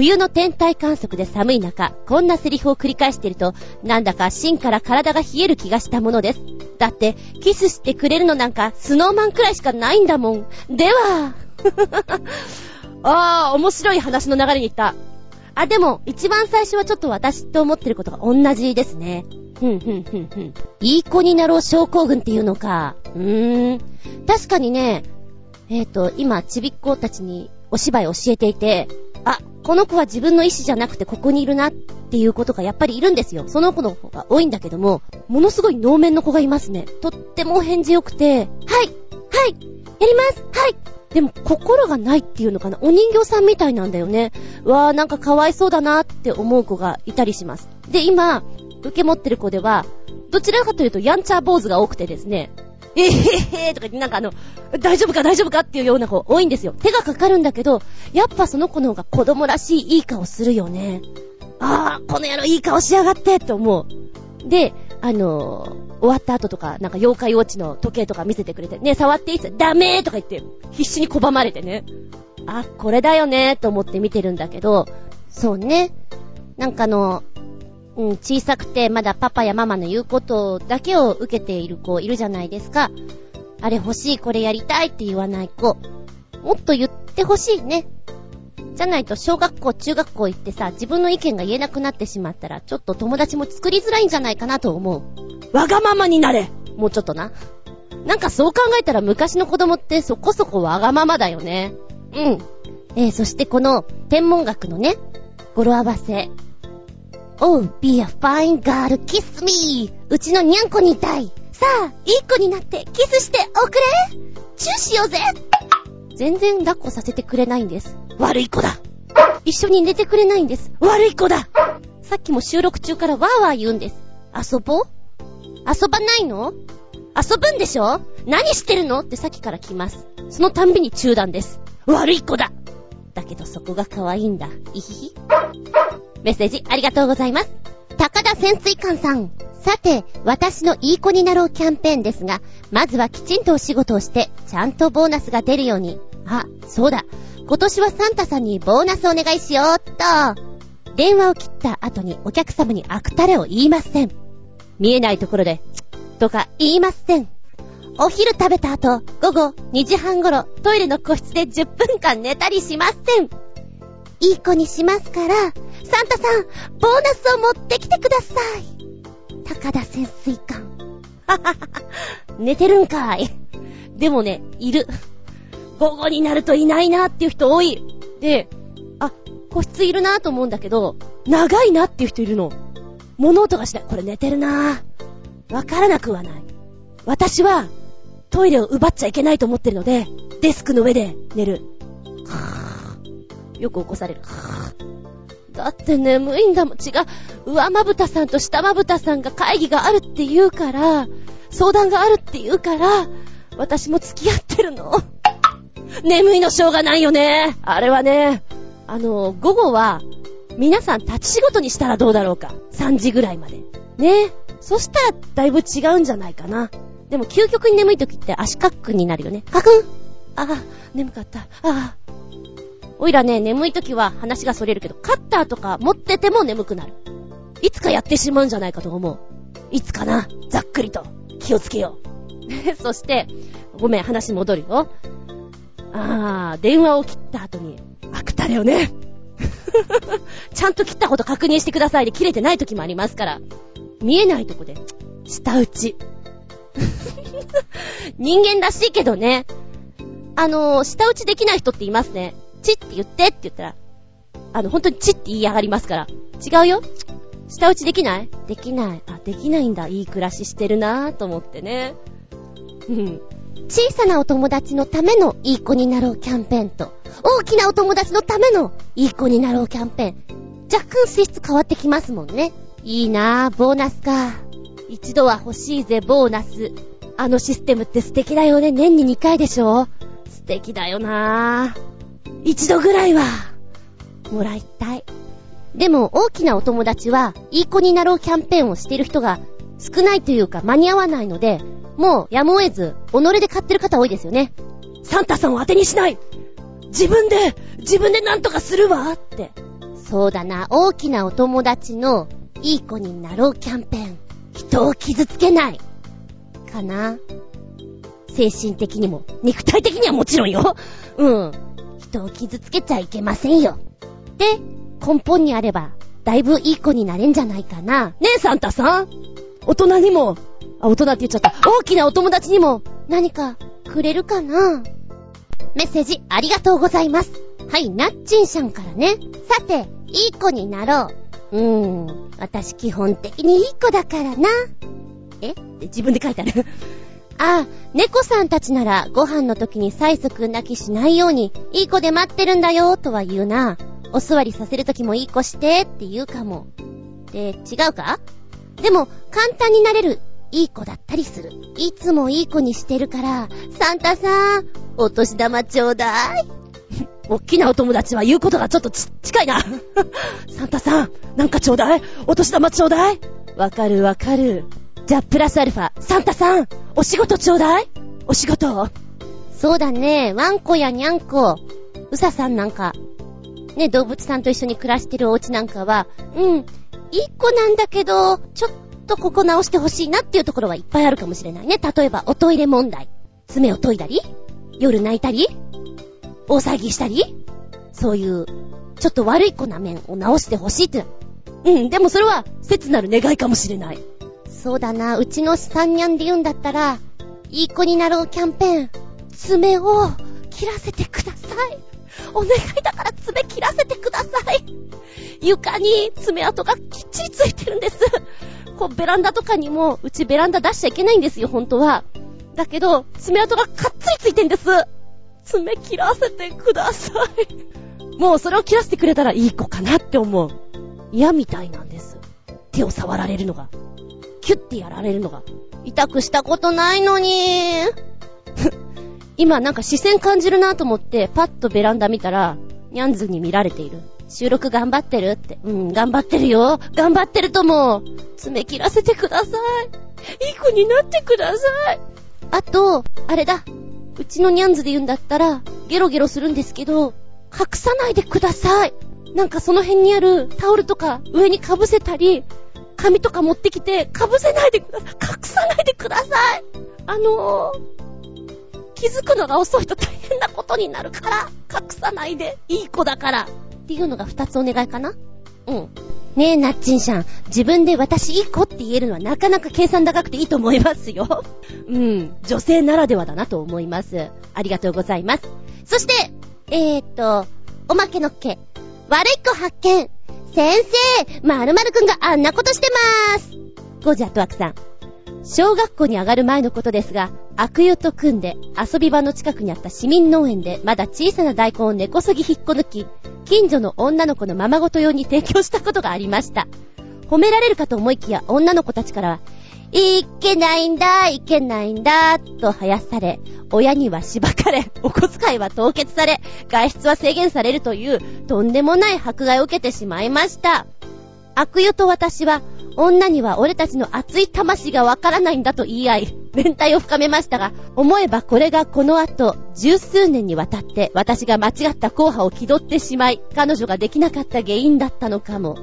冬の天体観測で寒い中、こんなセリフを繰り返していると、なんだか芯から体が冷える気がしたものです。だって、キスしてくれるのなんか、スノーマンくらいしかないんだもん。では、ああ、面白い話の流れに行った。あ、でも、一番最初はちょっと私と思ってることが同じですね。ふんふんふんふん。いい子になろう症候群っていうのか。うーん。確かにね、えっ、ー、と、今、ちびっ子たちにお芝居教えていて、この子は自分の意思じゃなくてここにいるなっていうことがやっぱりいるんですよ。その子の方が多いんだけども、ものすごい能面の子がいますね。とっても返事良くて、はいはいやりますはいでも心がないっていうのかなお人形さんみたいなんだよね。わーなんかかわいそうだなって思う子がいたりします。で、今、受け持ってる子では、どちらかというとやんちゃ坊主が多くてですね、えへへとか言ってなんかあの、大丈夫か大丈夫かっていうような子多いんですよ。手がかかるんだけど、やっぱその子の方が子供らしいいい顔するよね。あー、この野郎いい顔しやがってって思う。で、あのー、終わった後とか、なんか妖怪ウォッチの時計とか見せてくれて、ね、触っていいっすダメーとか言って、必死に拒まれてね。あ、これだよねーと思って見てるんだけど、そうね。なんかあの、うん、小さくてまだパパやママの言うことだけを受けている子いるじゃないですか。あれ欲しい、これやりたいって言わない子。もっと言ってほしいね。じゃないと小学校、中学校行ってさ、自分の意見が言えなくなってしまったら、ちょっと友達も作りづらいんじゃないかなと思う。わがままになれもうちょっとな。なんかそう考えたら昔の子供ってそこそこわがままだよね。うん。えー、そしてこの天文学のね、語呂合わせ。Oh, be a fine girl, kiss me! うちのにゃんこにいたい。さあ、いい子になってキスしておくれチューしようぜ全然抱っこさせてくれないんです。悪い子だ一緒に寝てくれないんです。悪い子ださっきも収録中からわーわー言うんです。遊ぼう？遊ばないの？遊ぶんでしょ？何してるの？ってさっきから来ます。そのたんびに中断です。悪い子だだけどそこが可愛いんだ。いひひ。メッセージありがとうございます。高田潜水艦さん。さて、私のいい子になろうキャンペーンですが、まずはきちんとお仕事をして、ちゃんとボーナスが出るように。あ、そうだ。今年はサンタさんにボーナスお願いしようっと。電話を切った後にお客様に悪タレを言いません。見えないところで、とか言いません。お昼食べた後、午後2時半頃、トイレの個室で10分間寝たりしません。いい子にしますから、サンタさん、ボーナスを持ってきてください。高田潜水艦。ははは寝てるんかい。でもね、いる。午後になるといないなっていう人多い。で、あ、個室いるなと思うんだけど、長いなっていう人いるの。物音がしない。これ寝てるなわからなくはない。私は、トイレを奪っちゃいけないと思ってるので、デスクの上で寝る。はぁよく起こされる。だって眠いんだもん。違う。上まぶたさんと下まぶたさんが会議があるって言うから、相談があるって言うから、私も付き合ってるの。眠いのしょうがないよね。あれはね、あの、午後は、皆さん立ち仕事にしたらどうだろうか。3時ぐらいまで。ね。そしたらだいぶ違うんじゃないかな。でも究極に眠い時って足カックになるよね。カクンああ、眠かった。ああ。おいらね、眠い時は話がそれるけど、カッターとか持ってても眠くなる。いつかやってしまうんじゃないかと思う。いつかなざっくりと。気をつけよう。そして、ごめん、話戻るよ。あー、電話を切った後に、あくたれよね。ちゃんと切ったこと確認してくださいで切れてない時もありますから。見えないとこで、下打ち。人間らしいけどね。あのー、下打ちできない人っていますね。チって言ってって言ったら、あの、本当にチって言い上がりますから。違うよ。下打ちできない？できない。あ、できないんだ。いい暮らししてるなぁと思ってね。うん。小さなお友達のためのいい子になろうキャンペーンと、大きなお友達のためのいい子になろうキャンペーン。若干性質変わってきますもんね。いいなぁ、ボーナスか。一度は欲しいぜ、ボーナス。あのシステムって素敵だよね。年に2回でしょ素敵だよなぁ。一度ぐらいは、もらいたい。でも、大きなお友達は、いい子になろうキャンペーンをしている人が少ないというか間に合わないので、もうやむを得ず、己で買ってる方多いですよね。サンタさんを当てにしない自分で、自分で何とかするわって。そうだな、大きなお友達の、いい子になろうキャンペーン。人を傷つけない。かな。精神的にも、肉体的にはもちろんよ。うん。人を傷つけちゃいけませんよ。で、根本にあれば、だいぶいい子になれんじゃないかな。ねえ、サンタさん大人にも、あ、大人って言っちゃった。大きなお友達にも、何か、くれるかなメッセージ、ありがとうございます。はい、ナッチンさんからね。さて、いい子になろう。うーん、私基本的にいい子だからな。え？って自分で書いてある。あ、猫さんたちならご飯の時に催促泣きしないように、いい子で待ってるんだよ、とは言うな。お座りさせる時もいい子してって言うかも。で、違うか？でも、簡単になれる、いい子だったりする。いつもいい子にしてるから、サンタさん、お年玉ちょうだい。おっきなお友達は言うことがちょっとち、近いな。サンタさん、なんかちょうだい？お年玉ちょうだい？わかるわかる。じゃあ、プラスアルファ、サンタさん、お仕事ちょうだい？お仕事？そうだね、ワンコやニャンコ、ウサさんなんか、ね、動物さんと一緒に暮らしてるお家なんかは、うん、いい子なんだけど、ちょっとここ直してほしいなっていうところはいっぱいあるかもしれないね。例えば、おトイレ問題。爪を研いだり？夜泣いたり？大騒ぎしたり？そういう、ちょっと悪い子な面を直してほしいって。うん、でもそれは、切なる願いかもしれない。そうだな、うちの三ニャンで言うんだったら、いい子になろうキャンペーン、爪を切らせてください。お願いだから爪切らせてください。床に爪痕がきっちりついてるんです。こう、ベランダとかにも、うちベランダ出しちゃいけないんですよ、本当は。だけど、爪痕がかっつりついてんです。爪切らせてください。もうそれを切らせてくれたらいい子かなって思う。嫌みたいなんです。手を触られるのが。キュッてやられるのが。痛くしたことないのに。今なんか視線感じるなと思って、パッとベランダ見たら、ニャンズに見られている。収録頑張ってるって。うん、頑張ってるよ。頑張ってるとも。爪切らせてください。いい子になってください。あと、あれだ。うちのニャンズで言うんだったら、ゲロゲロするんですけど、隠さないでください。なんかその辺にあるタオルとか上に被せたり、紙とか持ってきて被せないでください。隠さないでください。あのー、気づくのが遅いと大変なことになるから、隠さないで、いい子だから。っていうのが二つお願いかなうん。ねえ、なっちんしゃん。自分で私いい子って言えるのはなかなか計算高くていいと思いますよ。うん。女性ならではだなと思います。ありがとうございます。そして、えーっと、おまけのっけ。悪い子発見。先生、まるまるくんがあんなことしてまーす。ゴジャットワクさん。小学校に上がる前のことですが、悪友と組んで遊び場の近くにあった市民農園でまだ小さな大根を根こそぎ引っこ抜き、近所の女の子のままごと用に提供したことがありました。褒められるかと思いきや女の子たちからは、いけないんだ、いけないんだ、と生やされ、親にはしばかれ、お小遣いは凍結され、外出は制限されるという、とんでもない迫害を受けてしまいました。悪友と私は、女には俺たちの熱い魂がわからないんだと言い合い、連帯を深めましたが、思えばこれがこの後、十数年にわたって私が間違った後派を気取ってしまい、彼女ができなかった原因だったのかも。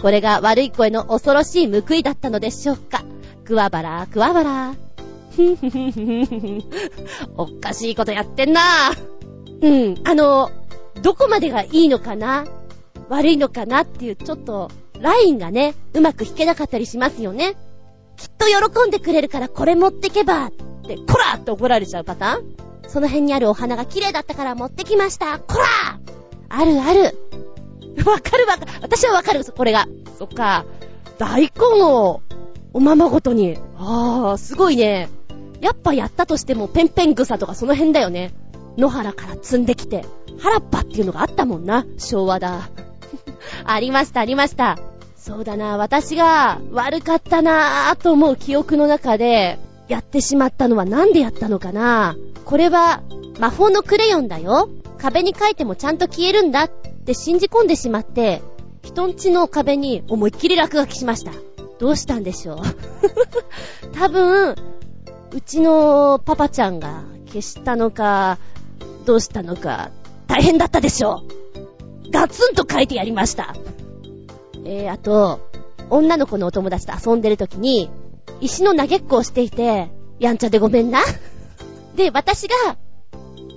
これが悪い声の恐ろしい報いだったのでしょうか。クワバラ、クワバラ。おかしいことやってんなうん、あの、どこまでがいいのかな？悪いのかなっていう、ちょっと、ラインがね、うまく弾けなかったりしますよね。きっと喜んでくれるからこれ持ってけば、って、こらって怒られちゃうパターンその辺にあるお花が綺麗だったから持ってきました。こらあるある。わかるわかる。私はわかる、これが。そっか。大根を、おままごとに。ああ、すごいね。やっぱやったとしても、ペンペン草とかその辺だよね。野原から積んできて、原っぱっていうのがあったもんな。昭和だ。ありました、ありました。そうだな、私が悪かったなぁと思う記憶の中で、やってしまったのはなんでやったのかなこれは魔法のクレヨンだよ。壁に書いてもちゃんと消えるんだって信じ込んでしまって、人んちの壁に思いっきり落書きしました。どうしたんでしょう？多分、うちのパパちゃんが消したのか、どうしたのか、大変だったでしょう。ガツンと書いてやりました。えー、あと、女の子のお友達と遊んでる時に、石の投げっこをしていて、やんちゃでごめんな。で、私が、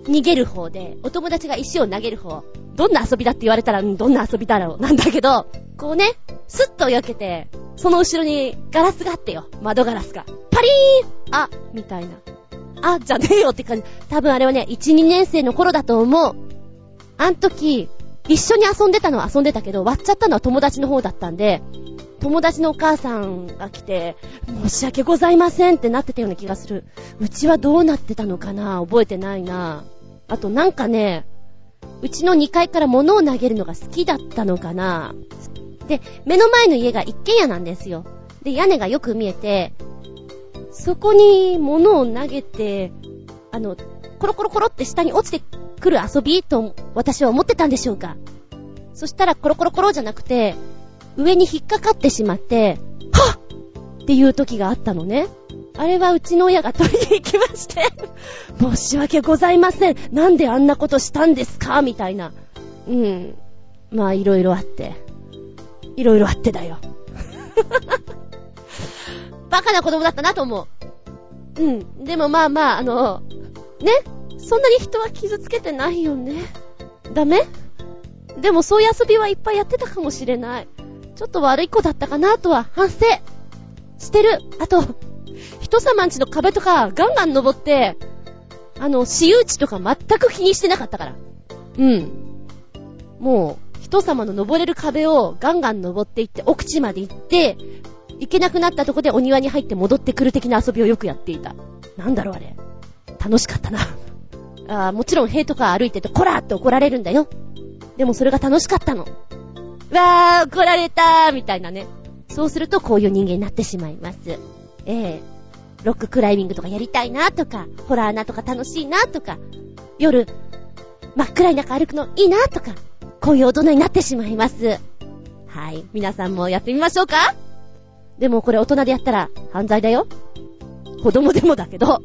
逃げる方で、お友達が石を投げる方。どんな遊びだって言われたら、どんな遊びだろう。なんだけど、こうね、スッと避けて、その後ろにガラスがあってよ。窓ガラスが。パリーンあ、みたいな。あ、じゃねえよって感じ。多分あれはね、1、2年生の頃だと思う。あん時、一緒に遊んでたのは遊んでたけど、割っちゃったのは友達の方だったんで、友達のお母さんが来て、申し訳ございませんってなってたような気がする。うちはどうなってたのかな？覚えてないな。あとなんかね、うちの2階から物を投げるのが好きだったのかなで、目の前の家が一軒家なんですよ。で、屋根がよく見えて、そこに物を投げて、あの、コロコロコロって下に落ちてくる遊びと私は思ってたんでしょうか。そしたらコロコロコロじゃなくて、上に引っかかってしまって、はっっていう時があったのね。あれはうちの親が取りに行きまして 申し訳ございません。なんであんなことしたんですか？みたいな。うん。まあ、いろいろあって。いろいろあってだよ。バカな子供だったなと思う。うん。でもまあまあ、あの、ね？そんなに人は傷つけてないよね。ダメ？でもそういう遊びはいっぱいやってたかもしれない。ちょっと悪い子だったかなとは反省してる。あと、人様んちの壁とかガンガン登って、あの、私有地とか全く気にしてなかったから。うん。もう、人様の登れる壁をガンガン登っていって、奥地まで行って、行けなくなったとこでお庭に入って戻ってくる的な遊びをよくやっていた。なんだろうあれ。楽しかったな。あもちろん塀とか歩いてて、こらって怒られるんだよ。でもそれが楽しかったの。わー、怒られたー、みたいなね。そうするとこういう人間になってしまいます。ええー、ロッククライミングとかやりたいなとか、ホラーなとか楽しいなとか、夜、真っ暗い中歩くのいいなとか、こういう大人になってしまいます。はい。皆さんもやってみましょうかでもこれ大人でやったら犯罪だよ。子供でもだけど、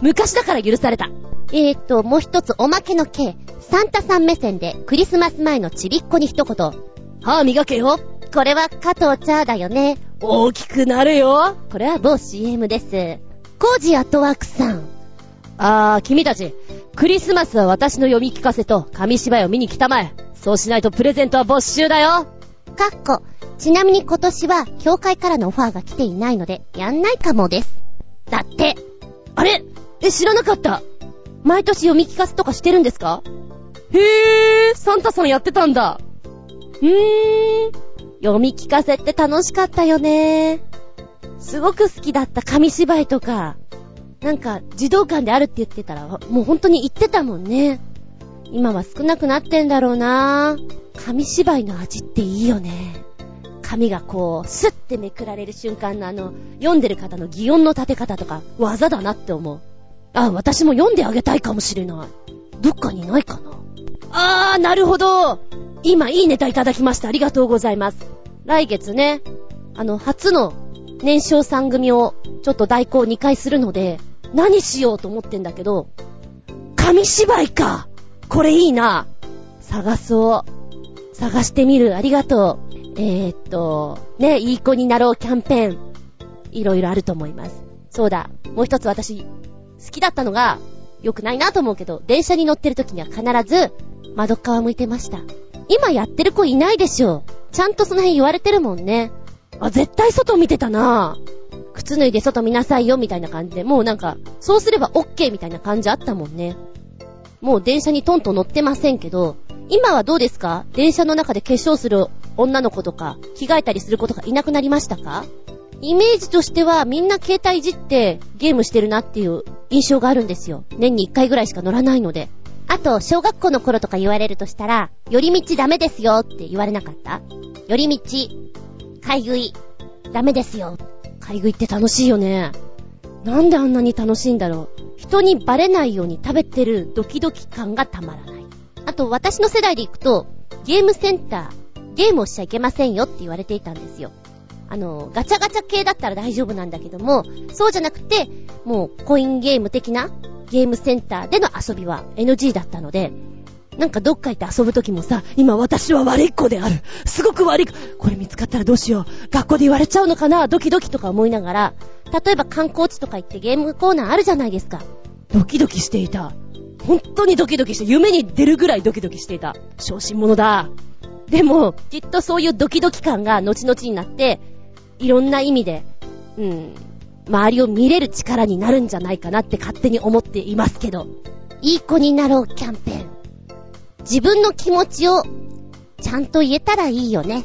昔だから許された。えーと、もう一つおまけの系。サンタさん目線でクリスマス前のちびっこに一言。歯磨けよ。これは加藤茶だよね。大きくなるよ。これは某 CM です。コージアットワークさん。あー、君たち、クリスマスは私の読み聞かせと紙芝居を見に来たまえ。そうしないとプレゼントは没収だよ。かっこ。ちなみに今年は、教会からのオファーが来ていないので、やんないかもです。だって。あれ？え、知らなかった。毎年読み聞かせとかしてるんですか？へー、サンタさんやってたんだ。うーん。読み聞かせって楽しかったよね。すごく好きだった紙芝居とか。なんか、児童館であるって言ってたら、もう本当に言ってたもんね。今は少なくなってんだろうな紙芝居の味っていいよね。紙がこう、スッてめくられる瞬間のあの、読んでる方の擬音の立て方とか、技だなって思う。あ、私も読んであげたいかもしれない。どっかにないかなあー、なるほど。今、いいネタいただきました。ありがとうございます。来月ね、あの、初の年少さん組をちょっと代行2回するので、何しようと思ってんだけど、紙芝居かこれいいな探そう。探してみる。ありがとう。えー、っと、ね、いい子になろうキャンペーン。いろいろあると思います。そうだ。もう一つ私、好きだったのが、良くないなと思うけど、電車に乗ってる時には必ず、窓側向いてました。今やってる子いないでしょ。ちゃんとその辺言われてるもんね。あ、絶対外見てたな靴脱いで外見なさいよ、みたいな感じで、もうなんか、そうすれば OK みたいな感じあったもんね。もう電車にトンと乗ってませんけど、今はどうですか？電車の中で化粧する女の子とか、着替えたりする子とかいなくなりましたか？イメージとしてはみんな携帯いじってゲームしてるなっていう印象があるんですよ。年に1回ぐらいしか乗らないので。あと、小学校の頃とか言われるとしたら、寄り道ダメですよって言われなかった？寄り道、買い食い、ダメですよ。買い食いって楽しいよね。なんであんなに楽しいんだろう？人にバレないように食べてるドキドキ感がたまらない。あと、私の世代で行くと、ゲームセンター、ゲームをしちゃいけませんよって言われていたんですよ。あの、ガチャガチャ系だったら大丈夫なんだけども、そうじゃなくて、もうコインゲーム的なゲームセンターでの遊びは NG だったので、なんかどっか行って遊ぶときもさ、今私は悪い子である。すごく悪い子。これ見つかったらどうしよう。学校で言われちゃうのかな？ドキドキとか思いながら、例えば観光地とか行ってゲームコーナーあるじゃないですか。ドキドキしていた。本当にドキドキして、夢に出るぐらいドキドキしていた。小心者だ。でも、きっとそういうドキドキ感が後々になって、いろんな意味で、うん、周りを見れる力になるんじゃないかなって勝手に思っていますけど。いい子になろうキャンペーン。自分の気持ちをちゃんと言えたらいいよね。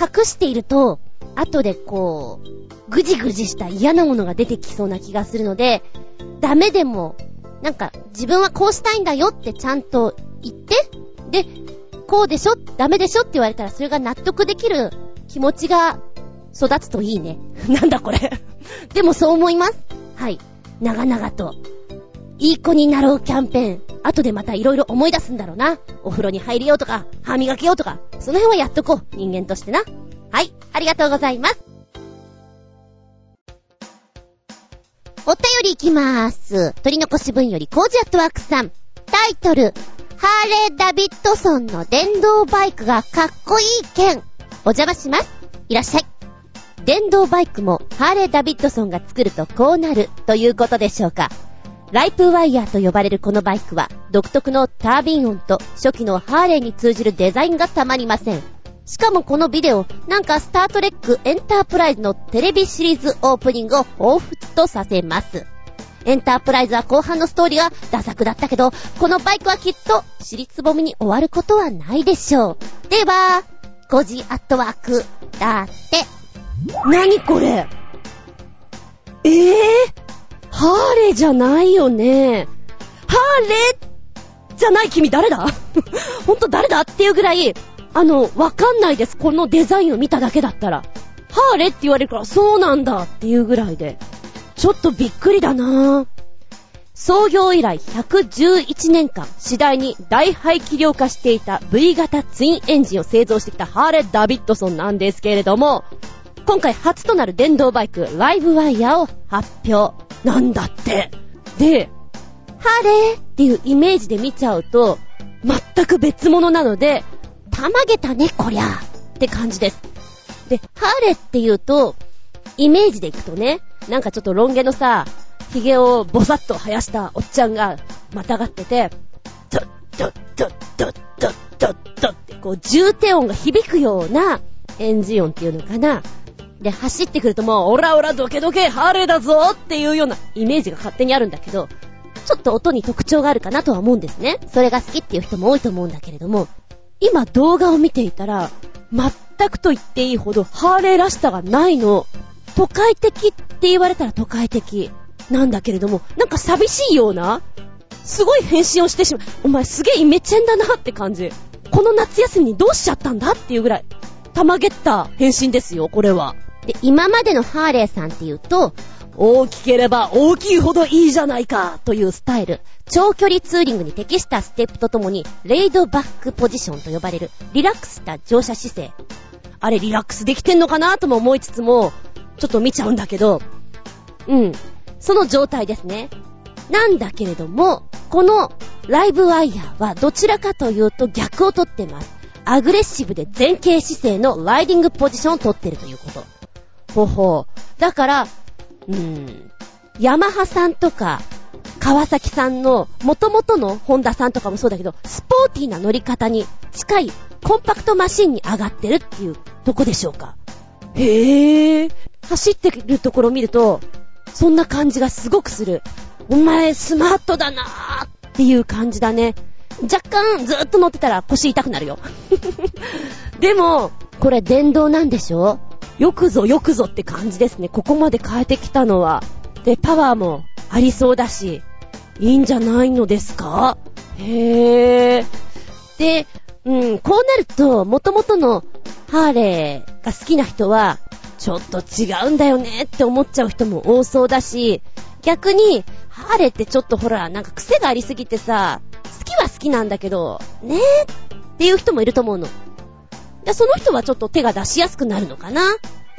隠していると、後でこう、ぐじぐじした嫌なものが出てきそうな気がするので、ダメでも、なんか、自分はこうしたいんだよってちゃんと言って、で、こうでしょダメでしょって言われたらそれが納得できる気持ちが育つといいね。なんだこれ でもそう思います。はい。長々と。いい子になろうキャンペーン。後でまた色々思い出すんだろうな。お風呂に入りようとか、歯磨きようとか、その辺はやっとこう。人間としてな。はい。ありがとうございます。お便りいきまーす。取り残し分よりコージアットワークさん。タイトル、ハーレー・ダビッドソンの電動バイクがかっこいい件。お邪魔します。いらっしゃい。電動バイクもハーレー・ダビッドソンが作るとこうなるということでしょうか。ライプワイヤーと呼ばれるこのバイクは独特のタービン音と初期のハーレーに通じるデザインがたまりません。しかもこのビデオ、なんかスタートレックエンタープライズのテレビシリーズオープニングを彷彿とさせます。エンタープライズは後半のストーリーがダ作だったけど、このバイクはきっと尻つぼみに終わることはないでしょう。では、5時アットワーク、だって。何これ？え、ー、ハーレーじゃないよね。ハーレーじゃない君誰だ？ほんと誰だっていうぐらい、あの、わかんないです。このデザインを見ただけだったら。ハーレーって言われるから、そうなんだっていうぐらいで。ちょっとびっくりだな。創業以来111年間、次第に大排気量化していた V 型ツインエンジンを製造してきたハーレー・ダビッドソンなんですけれども、今回初となる電動バイク、ライブワイヤーを発表。なんだって。で、ハレーっていうイメージで見ちゃうと、全く別物なので、たまげたね、こりゃ。って感じです。で、ハーレーって言うと、イメージでいくとね、なんかちょっとロン毛のさ、髭をボサッと生やしたおっちゃんがまたがってて、ドッドッドッドッドッドッドッってこう重低音が響くようなエンジン音っていうのかな。で、走ってくるともう、オラオラドケドケハーレーだぞっていうようなイメージが勝手にあるんだけど、ちょっと音に特徴があるかなとは思うんですね。それが好きっていう人も多いと思うんだけれども、今動画を見ていたら、全くと言っていいほどハーレーらしさがないの。都会的って言われたら都会的なんだけれども、なんか寂しいような、すごい変身をしてしまう。お前すげえイメチェンだなって感じ。この夏休みにどうしちゃったんだっていうぐらい、たまげった変身ですよ、これは。で、今までのハーレーさんっていうと、大きければ大きいほどいいじゃないかというスタイル。長距離ツーリングに適したステップとともに、レイドバックポジションと呼ばれるリラックスした乗車姿勢。あれリラックスできてんのかなとも思いつつも、ちょっと見ちゃうんだけど、うん。その状態ですね。なんだけれども、このライブワイヤーはどちらかというと逆をとってます。アグレッシブで前傾姿勢のライディングポジションをとってるということ。ほほう。だから、うーん、ヤマハさんとか、川崎さんの元々のホンダさんとかもそうだけど、スポーティーな乗り方に近いコンパクトマシンに上がってるっていうとこでしょうか。へぇー。走ってるところを見ると、そんな感じがすごくする。お前スマートだなーっていう感じだね。若干ずっと乗ってたら腰痛くなるよ。でも、これ電動なんでしょ？よくぞよくぞって感じですね。ここまで変えてきたのは。で、パワーもありそうだし、いいんじゃないのですか？へぇー。で、うん、こうなると、元々のハーレーが好きな人は、ちょっと違うんだよねって思っちゃう人も多そうだし、逆に、ハーレーってちょっとほら、なんか癖がありすぎてさ、好きは好きなんだけど、ねえっていう人もいると思うの。で、その人はちょっと手が出しやすくなるのかな？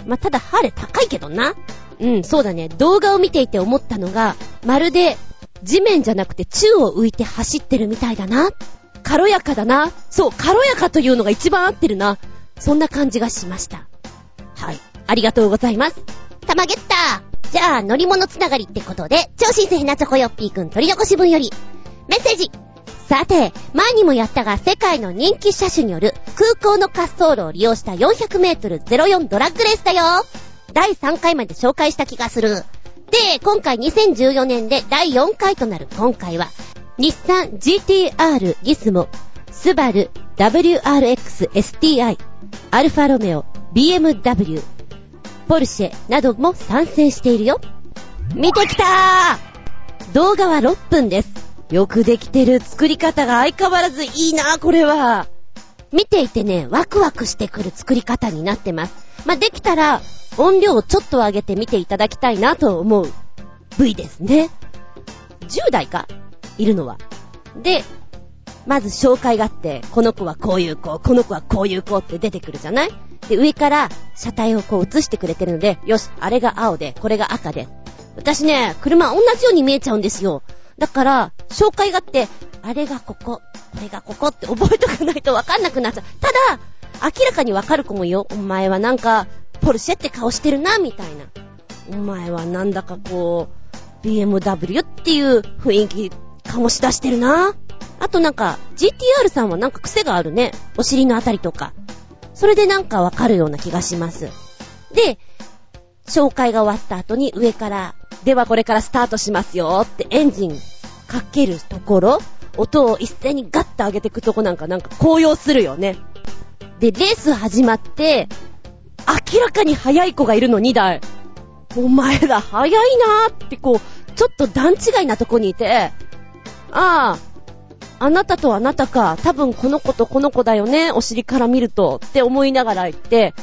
まあ、ただハーレ高いけどな。うん、そうだね。動画を見ていて思ったのが、まるで地面じゃなくて宙を浮いて走ってるみたいだな。軽やかだな。そう、軽やかというのが一番合ってるな。そんな感じがしました。はい。ありがとうございます。たまげったじゃあ、乗り物つながりってことで、超新鮮なチョコヨッピーくん取り残し分より、メッセージさて、前にもやったが世界の人気車種による空港の滑走路を利用した 400m04 ドラッグレースだよ第3回まで紹介した気がする。で、今回2014年で第4回となる今回は、日産 GTR ギスモ、スバル WRX STI、アルファロメオ、BMW、ポルシェなども参戦しているよ。見てきたー動画は6分です。よくできてる作り方が相変わらずいいなこれは。見ていてね、ワクワクしてくる作り方になってます。まあ、できたら、音量をちょっと上げて見ていただきたいなと思う V ですね。10代かいるのは。で、まず紹介があって、この子はこういう子、この子はこういう子って出てくるじゃない？で、上から車体をこう映してくれてるので、よし、あれが青で、これが赤で。私ね、車同じように見えちゃうんですよ。だから、紹介があって、あれがここ、これがここって覚えとかないとわかんなくなっちゃう。ただ、明らかにわかる子もよ。お前はなんか、ポルシェって顔してるな、みたいな。お前はなんだかこう、BMW っていう雰囲気、醸し出してるな。あとなんか、GTR さんはなんか癖があるね。お尻のあたりとか。それでなんかわかるような気がします。で、紹介が終わった後に上から、ではこれからスタートしますよってエンジンかけるところ、音を一斉にガッと上げていくとこなんかなんか高揚するよね。で、レース始まって、明らかに速い子がいるの2台。お前ら速いなーってこう、ちょっと段違いなとこにいて、ああ、あなたとあなたか、多分この子とこの子だよね、お尻から見ると、って思いながら行って、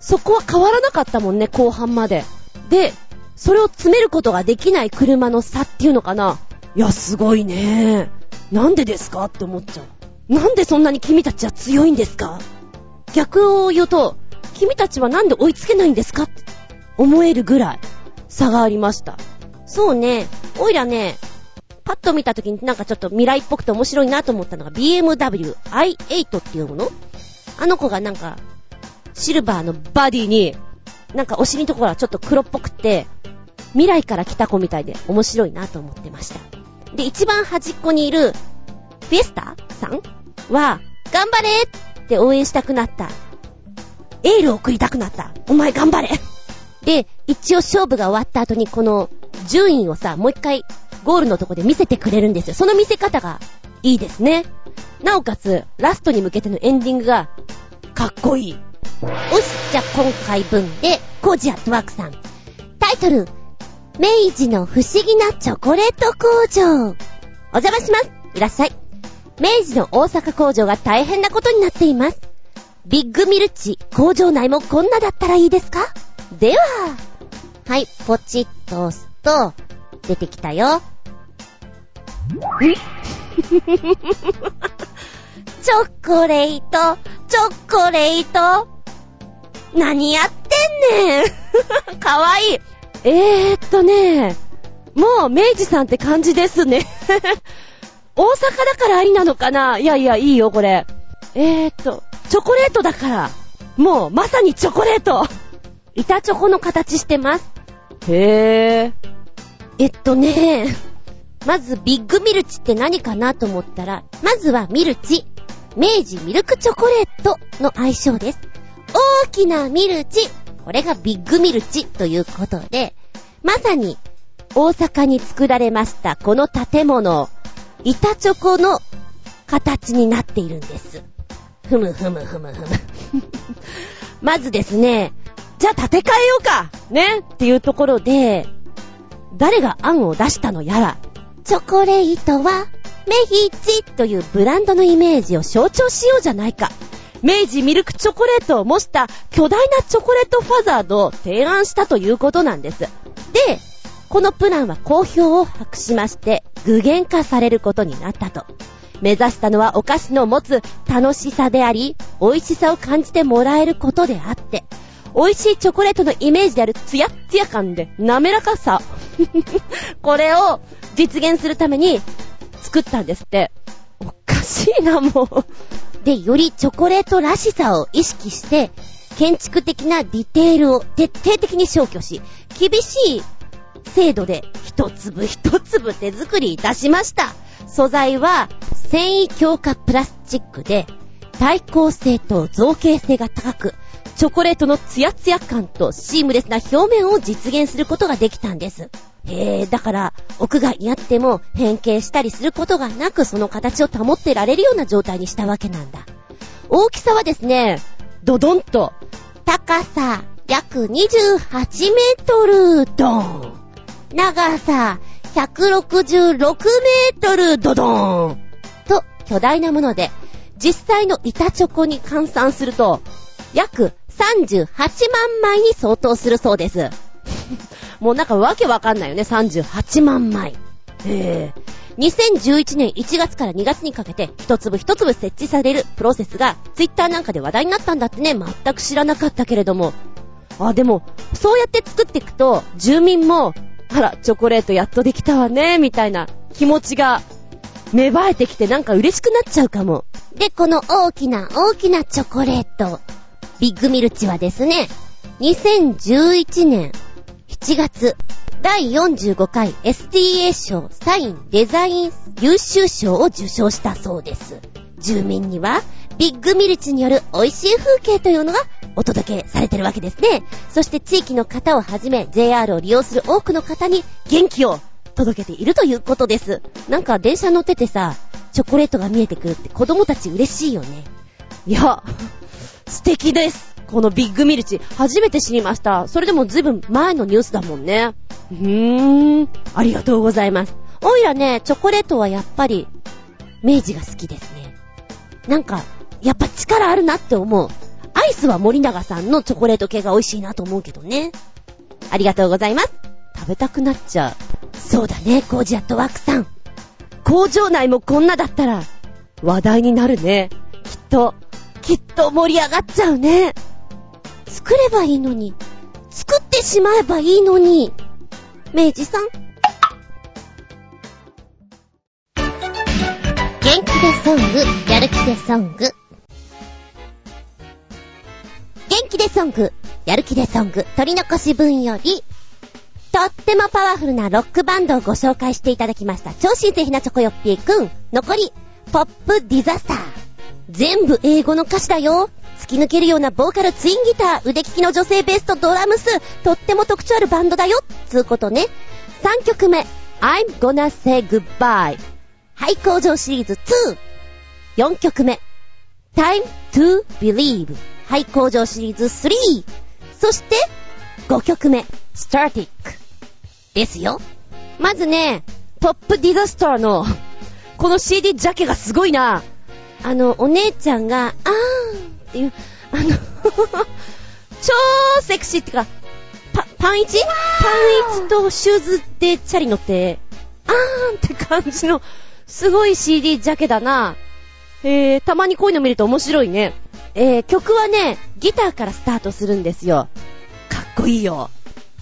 そこは変わらなかったもんね、後半まで。で、それを詰めることができない車の差っていうのかな。いや、すごいね。なんでですかって思っちゃう。なんでそんなに君たちは強いんですか？逆を言うと、君たちはなんで追いつけないんですかって思えるぐらい差がありました。そうね、おいらね、パッと見た時になんかちょっと未来っぽくて面白いなと思ったのが BMW i8 っていうもの？あの子がなんか、シルバーのバディに、なんかお尻のところはちょっと黒っぽくて、未来から来た子みたいで面白いなと思ってました。で、一番端っこにいる、フィエスタさんは、頑張れって応援したくなった。エールを送りたくなった。お前頑張れで、一応勝負が終わった後にこの順位をさ、もう一回ゴールのとこで見せてくれるんですよ。その見せ方がいいですね。なおかつ、ラストに向けてのエンディングが、かっこいい。おし、じゃ今回分で、コージアットワークさん。タイトル、明治の不思議なチョコレート工場。お邪魔します。いらっしゃい。明治の大阪工場が大変なことになっています。ビッグミルチ、工場内もこんなだったらいいですか？では、はい、ポチッと押すと、出てきたよ。ん チョコレート、チョコレート。何やってんねん。かわいい。えーっとね、もう明治さんって感じですね。大阪だからありなのかないやいや、いいよ、これ。えーっと、チョコレートだから。もう、まさにチョコレート。板チョコの形してます。へー。えっとね、まずビッグミルチって何かなと思ったら、まずはミルチ。明治ミルクチョコレートの相性です。大きなミルチ。これがビッグミルチということで、まさに大阪に作られましたこの建物、板チョコの形になっているんです。ふむふむふむふむ。まずですね、じゃあ建て替えようかねっていうところで、誰が案を出したのやら、チョコレートは、メヒチというブランドのイメージを象徴しようじゃないか。明治ミルクチョコレートを模した巨大なチョコレートファザードを提案したということなんです。で、このプランは好評を博しまして、具現化されることになったと。目指したのはお菓子の持つ楽しさであり、美味しさを感じてもらえることであって、美味しいチョコレートのイメージであるツヤッツヤ感で滑らかさ。これを実現するために作ったんですって。おかしいな、もう。で、よりチョコレートらしさを意識して、建築的なディテールを徹底的に消去し、厳しい精度で一粒一粒手作りいたしました。素材は繊維強化プラスチックで、耐抗性と造形性が高く、チョコレートのツヤツヤ感とシームレスな表面を実現することができたんです。へえ、だから、屋外にあっても変形したりすることがなく、その形を保ってられるような状態にしたわけなんだ。大きさはですね、ドドンと、高さ約28メートル、ドン。長さ、166メートル、ドドン。と、巨大なもので、実際の板チョコに換算すると、約38万枚に相当するそうです。もうなんかわけわかんないよね、38万枚。へぇ。2011年1月から2月にかけて一粒一粒設置されるプロセスがツイッターなんかで話題になったんだってね、全く知らなかったけれども。あ、でも、そうやって作っていくと、住民も、あら、チョコレートやっとできたわね、みたいな気持ちが芽生えてきてなんか嬉しくなっちゃうかも。で、この大きな大きなチョコレート、ビッグミルチはですね、2011年7月、第45回 STA 賞サインデザイン優秀賞を受賞したそうです。住民には、ビッグミルチによる美味しい風景というのがお届けされてるわけですね。そして地域の方をはじめ JR を利用する多くの方に元気を届けているということです。なんか電車乗っててさ、チョコレートが見えてくるって子供たち嬉しいよね。いや、素敵です。このビッグミルチ、初めて知りました。それでもずいぶん前のニュースだもんね。うーん、ありがとうございます。おいらね、チョコレートはやっぱり、明治が好きですね。なんか、やっぱ力あるなって思う。アイスは森永さんのチョコレート系が美味しいなと思うけどね。ありがとうございます。食べたくなっちゃう。そうだね、コージアットワークさん。工場内もこんなだったら、話題になるね。きっと、きっと盛り上がっちゃうね。作ればいいのに。作ってしまえばいいのに。明治さん。元気でソング、やる気でソング。元気でソング、やる気でソング、取り残し分より、とってもパワフルなロックバンドをご紹介していただきました。超新星ひなチョコヨッピーくん。残り、ポップディザスター。全部英語の歌詞だよ。突き抜けるようなボーカルツインギター、腕利きの女性ベースとドラムス、とっても特徴あるバンドだよ。つうことね。3曲目、I'm gonna say goodbye。はい、工場シリーズ2。4曲目、Time to believe。はい、工場シリーズ3。そして、5曲目、Static。ですよ。まずね、ポップディザスターの、この CD ジャケがすごいな。あの、お姉ちゃんが、あーんっていう、あの 超セクシーってか、パ、パンイチ？パンイチとシューズでチャリ乗って、あーんって感じの、すごい CD ジャケだな。えー、たまにこういうの見ると面白いね。えー、曲はね、ギターからスタートするんですよ。かっこいいよ。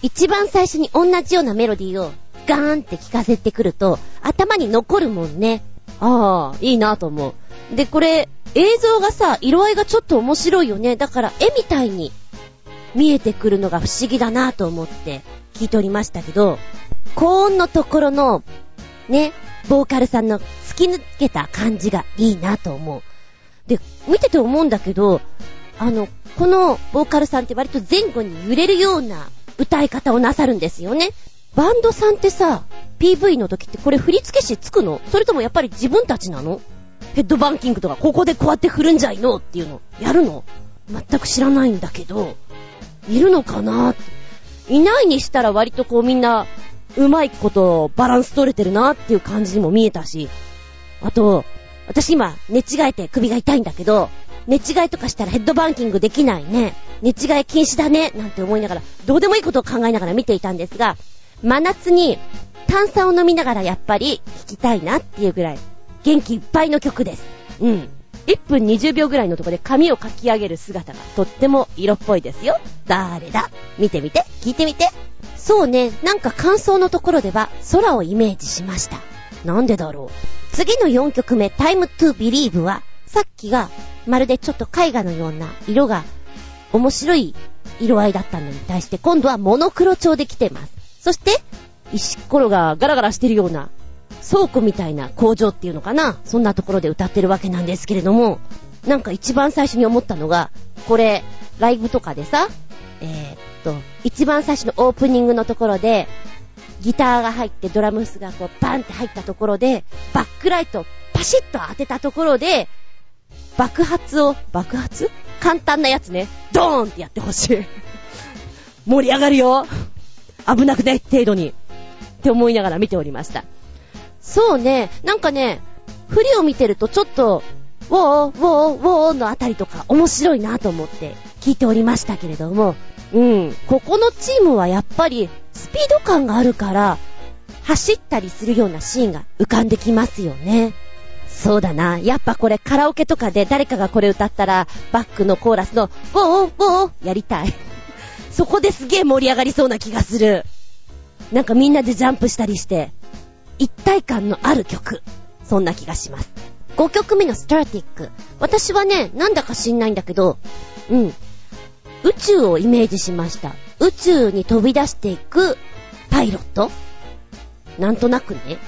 一番最初に同じようなメロディーをガーンって聞かせてくると、頭に残るもんね。ああ、いいなと思う。で、これ、映像がさ、色合いがちょっと面白いよね。だから絵みたいに見えてくるのが不思議だなと思って聞いておりましたけど、高音のところの、ね、ボーカルさんの突き抜けた感じがいいなと思う。で、見てて思うんだけど、あの、このボーカルさんって割と前後に揺れるような歌い方をなさるんですよね。バンドさんってさ、PV の時ってこれ振付師つくの？それともやっぱり自分たちなの？ヘッドバンキングとか、ここでこうやって振るんじゃいのっていうの、やるの？全く知らないんだけど、いるのかないないにしたら割とこうみんな、うまいことバランス取れてるなっていう感じにも見えたし、あと、私今寝違えて首が痛いんだけど、寝違いとかしたらヘッドバンキングできないね。寝違い禁止だね。なんて思いながら、どうでもいいことを考えながら見ていたんですが、真夏に炭酸を飲みながらやっぱり聴きたいなっていうぐらい元気いっぱいの曲です。うん。1分20秒ぐらいのとこで髪をかき上げる姿がとっても色っぽいですよ。誰だ？見てみて、聞いてみて。そうね、なんか感想のところでは空をイメージしました。なんでだろう。次の4曲目、Time to Believe は、さっきがまるでちょっと絵画のような色が面白い色合いだったのに対して今度はモノクロ調で来てます。そして、石ころがガラガラしてるような倉庫みたいな工場っていうのかなそんなところで歌ってるわけなんですけれども、なんか一番最初に思ったのが、これ、ライブとかでさ、えー、っと、一番最初のオープニングのところで、ギターが入ってドラムスがこうバンって入ったところで、バックライトパシッと当てたところで、爆発を、爆発？簡単なやつね、ドーンってやってほしい。盛り上がるよ。危なくない程度に。って思いながら見ておりました。そうね、なんかね、振りを見てるとちょっと、ウォー、ウォー、ウォーのあたりとか面白いなと思って聞いておりましたけれども、うん、ここのチームはやっぱりスピード感があるから、走ったりするようなシーンが浮かんできますよね。そうだな。やっぱこれカラオケとかで誰かがこれ歌ったら、バックのコーラスの、ウォー、ウォー、やりたい。そこですげえ盛り上がりそうな気がする。なんかみんなでジャンプしたりして、一体感のある曲。そんな気がします。5曲目のスターティック。私はね、なんだか知んないんだけど、うん。宇宙をイメージしました。宇宙に飛び出していくパイロットなんとなくね、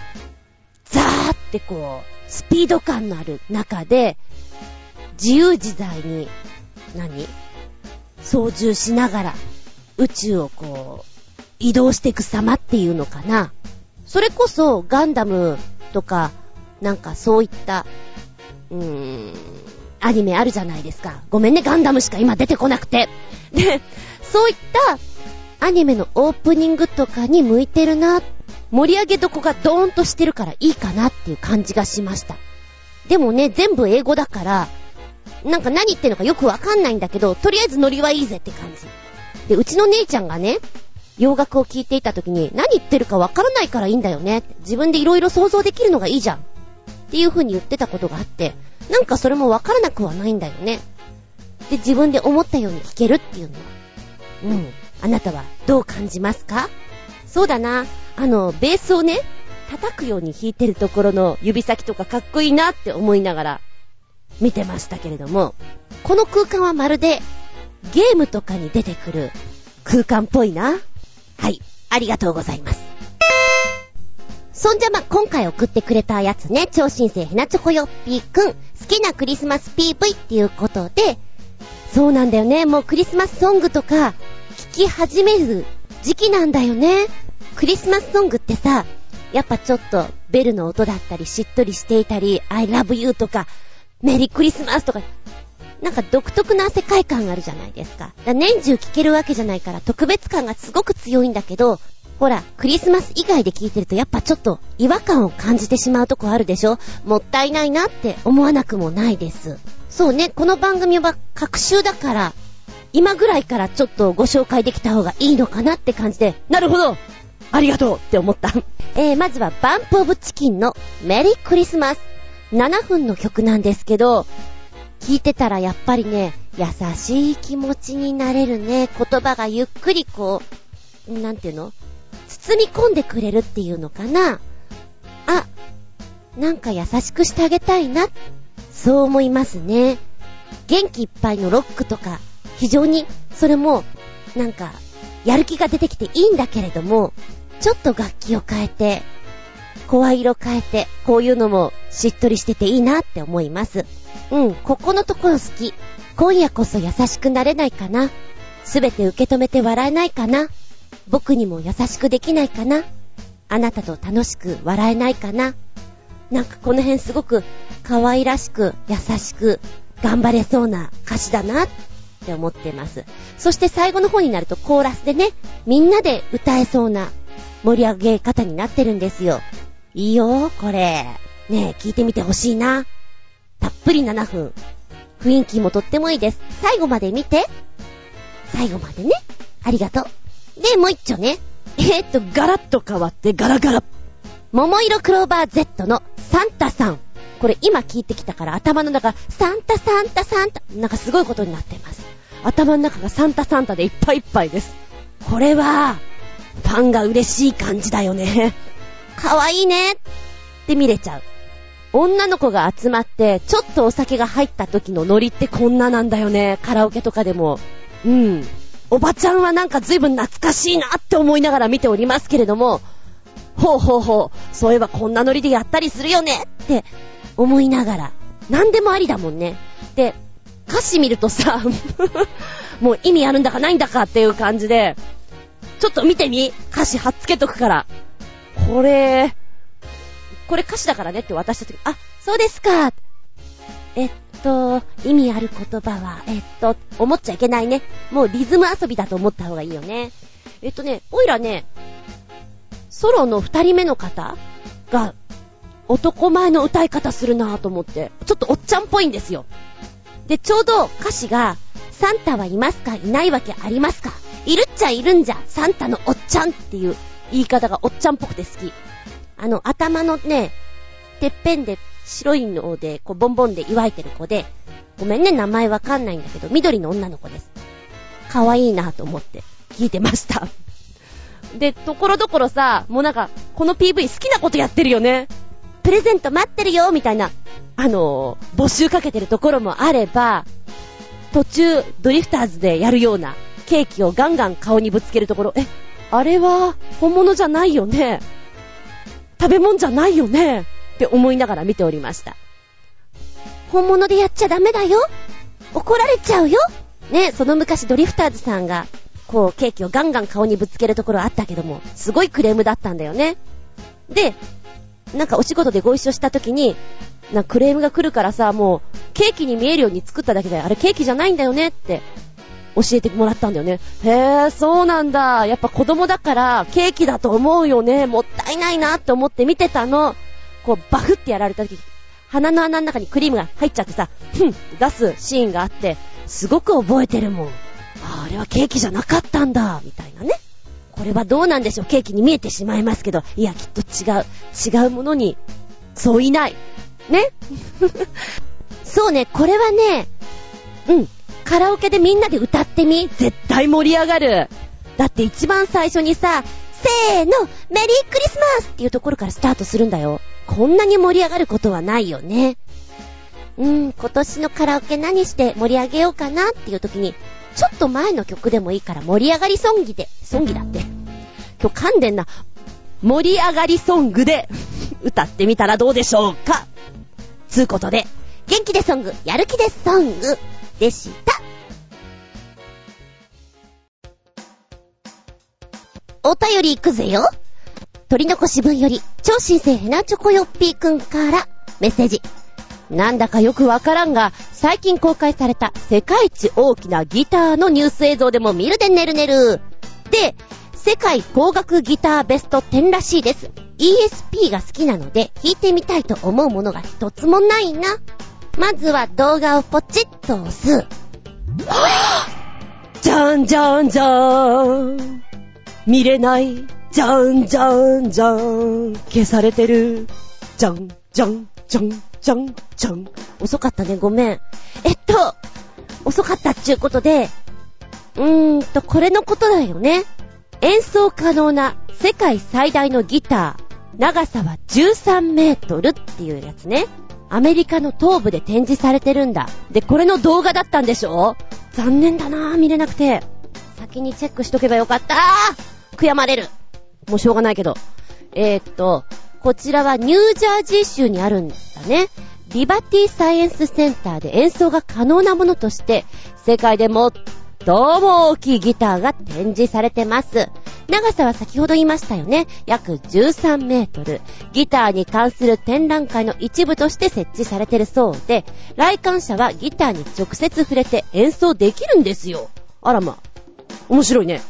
ザーってこう、スピード感のある中で、自由自在に、何？操縦しながら、宇宙をこう、移動していく様っていうのかな。それこそ、ガンダムとか、なんかそういった、うーん、アニメあるじゃないですか。ごめんね、ガンダムしか今出てこなくて。で、そういったアニメのオープニングとかに向いてるな。盛り上げどこがドーンとしてるからいいかなっていう感じがしました。でもね、全部英語だから、なんか何言ってんのかよくわかんないんだけど、とりあえずノリはいいぜって感じ。で、うちの姉ちゃんがね、洋楽を聴いていた時に、何言ってるかわからないからいいんだよね。自分でいろいろ想像できるのがいいじゃん。っていう風に言ってたことがあって、なんかそれもわからなくはないんだよね。で、自分で思ったように弾けるっていうのは。うん。あなたはどう感じますか？そうだな。あの、ベースをね、叩くように弾いてるところの指先とかかっこいいなって思いながら見てましたけれども、この空間はまるでゲームとかに出てくる空間っぽいな。はい。ありがとうございます。そんじゃま、今回送ってくれたやつね、超新星ひなチョコよっぴーくん、好きなクリスマス PV っていうことで、そうなんだよね、もうクリスマスソングとか、聴き始める時期なんだよね。クリスマスソングってさ、やっぱちょっとベルの音だったりしっとりしていたり、I love you とか、メリークリスマスとか、なんか独特な世界観があるじゃないですか。か年中聴けるわけじゃないから特別感がすごく強いんだけど、ほら、クリスマス以外で聞いてるとやっぱちょっと違和感を感じてしまうとこあるでしょ？もったいないなって思わなくもないです。そうね、この番組は各週だから、今ぐらいからちょっとご紹介できた方がいいのかなって感じで、なるほどありがとうって思った。えー、まずはバンプオブチキンのメリークリスマス。7分の曲なんですけど、聞いてたらやっぱりね、優しい気持ちになれるね。言葉がゆっくりこう、なんていうの？包み込んでくれるっていうのかな。あ、なんか優しくしてあげたいな。そう思いますね。元気いっぱいのロックとか、非常に、それも、なんか、やる気が出てきていいんだけれども、ちょっと楽器を変えて、声色変えて、こういうのもしっとりしてていいなって思います。うん、ここのところ好き。今夜こそ優しくなれないかな。すべて受け止めて笑えないかな。僕にも優しくできないかなあなたと楽しく笑えないかななんかこの辺すごく可愛らしく優しく頑張れそうな歌詞だなって思ってます。そして最後の方になるとコーラスでね、みんなで歌えそうな盛り上げ方になってるんですよ。いいよ、これ。ねえ、聞いてみてほしいな。たっぷり7分。雰囲気もとってもいいです。最後まで見て。最後までね。ありがとう。で、もう一丁ね。えー、っと、ガラッと変わってガラガラ。桃色クローバー Z のサンタさん。これ今聞いてきたから頭の中、サンタサンタサンタ、なんかすごいことになってます。頭の中がサンタサンタでいっぱいいっぱいです。これは、ファンが嬉しい感じだよね。かわいいねって見れちゃう。女の子が集まって、ちょっとお酒が入った時のノリってこんななんだよね。カラオケとかでも。うん。おばちゃんはなんか随分懐かしいなって思いながら見ておりますけれども、ほうほうほう、そういえばこんなノリでやったりするよねって思いながら、なんでもありだもんね。で、歌詞見るとさ、もう意味あるんだかないんだかっていう感じで、ちょっと見てみ歌詞貼っつけとくから。これ、これ歌詞だからねって渡した時、あ、そうですか。えっ、と、意味ある言葉は、えっと、思っちゃいけないね。もうリズム遊びだと思った方がいいよね。えっとね、おいらね、ソロの二人目の方が、男前の歌い方するなぁと思って、ちょっとおっちゃんっぽいんですよ。で、ちょうど歌詞が、サンタはいますかいないわけありますかいるっちゃいるんじゃ、サンタのおっちゃんっていう言い方がおっちゃんっぽくて好き。あの、頭のね、てっぺんで白いので、こう、ボンボンで祝いてる子で、ごめんね、名前わかんないんだけど、緑の女の子です。可愛いなと思って聞いてました。で、ところどころさ、もうなんか、この PV 好きなことやってるよね。プレゼント待ってるよみたいな、あのー、募集かけてるところもあれば、途中、ドリフターズでやるような、ケーキをガンガン顔にぶつけるところ、え、あれは、本物じゃないよね食べ物じゃないよねって思いながら見ておりました。本物でやっちゃダメだよ怒られちゃうよね、その昔ドリフターズさんが、こう、ケーキをガンガン顔にぶつけるところあったけども、すごいクレームだったんだよね。で、なんかお仕事でご一緒した時に、なクレームが来るからさ、もう、ケーキに見えるように作っただけで、あれケーキじゃないんだよねって、教えてもらったんだよね。へぇ、そうなんだ。やっぱ子供だから、ケーキだと思うよね。もったいないなって思って見てたの。こう、バフってやられた時、鼻の穴の中にクリームが入っちゃってさ、ふん、出すシーンがあって、すごく覚えてるもん。あれはケーキじゃなかったんだ、みたいなね。これはどうなんでしょうケーキに見えてしまいますけど、いや、きっと違う。違うものに、そういない。ね そうね、これはね、うん。カラオケでみんなで歌ってみ絶対盛り上がる。だって一番最初にさ、せーの、メリークリスマスっていうところからスタートするんだよ。こんなに盛り上がることはないよね。うーん、今年のカラオケ何して盛り上げようかなっていう時に、ちょっと前の曲でもいいから盛り上がりソンギで、ソンギだって。今日噛んでんな。盛り上がりソングで歌ってみたらどうでしょうかつうことで、元気でソング、やる気でソングでした。お便り行くぜよ。取り残し分より、超新星ヘナチョコヨッピーくんからメッセージ。なんだかよくわからんが、最近公開された世界一大きなギターのニュース映像でも見るでねるねる。で、世界高額ギターベスト10らしいです。ESP が好きなので弾いてみたいと思うものが一つもないな。まずは動画をポチッと押す。じゃんじゃんじゃーん。見れない。じゃんじゃんじゃん。消されてる。じゃんじゃんじゃんじゃんじゃん。遅かったね、ごめん。えっと、遅かったっちゅうことで、うーんと、これのことだよね。演奏可能な世界最大のギター。長さは13メートルっていうやつね。アメリカの東部で展示されてるんだ。で、これの動画だったんでしょ？残念だなぁ、見れなくて。先にチェックしとけばよかった悔やまれる。もうしょうがないけど。えー、っと、こちらはニュージャージー州にあるんだね。リバティサイエンスセンターで演奏が可能なものとして、世界で最も大きいギターが展示されてます。長さは先ほど言いましたよね。約13メートル。ギターに関する展覧会の一部として設置されてるそうで、来館者はギターに直接触れて演奏できるんですよ。あらま。面白いね。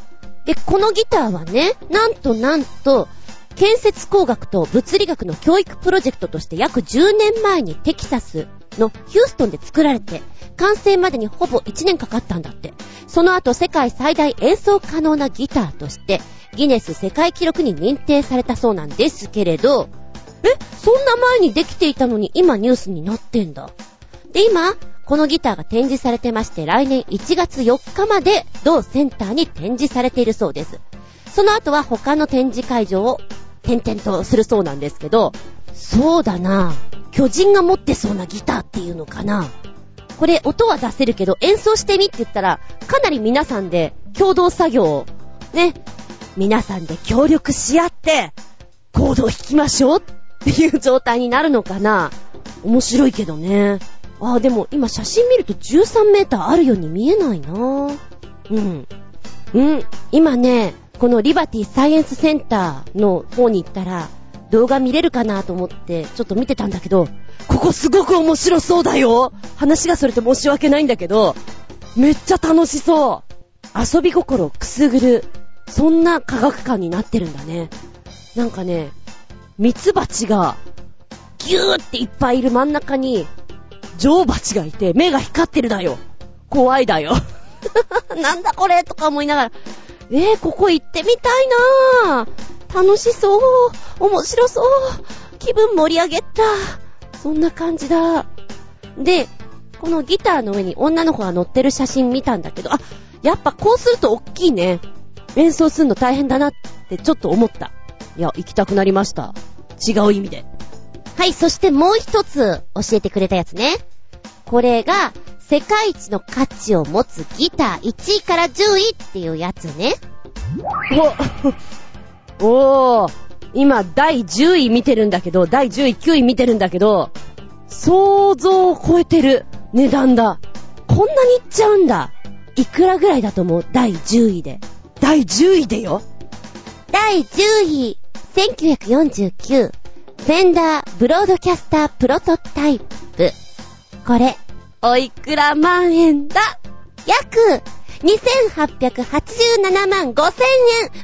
で、このギターはね、なんとなんと、建設工学と物理学の教育プロジェクトとして約10年前にテキサスのヒューストンで作られて、完成までにほぼ1年かかったんだって。その後世界最大演奏可能なギターとして、ギネス世界記録に認定されたそうなんですけれど、え、そんな前にできていたのに今ニュースになってんだ。で、今、このギターが展示されてまして、来年1月4日まで同センターに展示されているそうです。その後は他の展示会場を点々とするそうなんですけど、そうだな巨人が持ってそうなギターっていうのかなこれ音は出せるけど演奏してみって言ったら、かなり皆さんで共同作業を、ね、皆さんで協力し合って、コードを弾きましょうっていう状態になるのかな面白いけどね。ああ、でも今写真見ると13メーターあるように見えないなうん。うん。今ね、このリバティサイエンスセンターの方に行ったら、動画見れるかなと思ってちょっと見てたんだけど、ここすごく面白そうだよ話がそれて申し訳ないんだけど、めっちゃ楽しそう。遊び心をくすぐる、そんな科学館になってるんだね。なんかね、ミツバチが、ギューっていっぱいいる真ん中に、女王蜂がいて、目が光ってるだよ。怖いだよ。なんだこれとか思いながら、えー、ここ行ってみたいなぁ。楽しそう。面白そう。気分盛り上げた。そんな感じだ。で、このギターの上に女の子が乗ってる写真見たんだけど、あ、やっぱこうすると大きいね。演奏するの大変だなってちょっと思った。いや、行きたくなりました。違う意味で。はい、そしてもう一つ教えてくれたやつね。これが、世界一の価値を持つギター1位から10位っていうやつね。お、おー、今第10位見てるんだけど、第10位、9位見てるんだけど、想像を超えてる値段だ。こんなにいっちゃうんだ。いくらぐらいだと思う？第10位で。第10位でよ。第10位、1949、フェンダーブロードキャスタープロトタイプ。これ、おいくら万円だ？約、2887万5000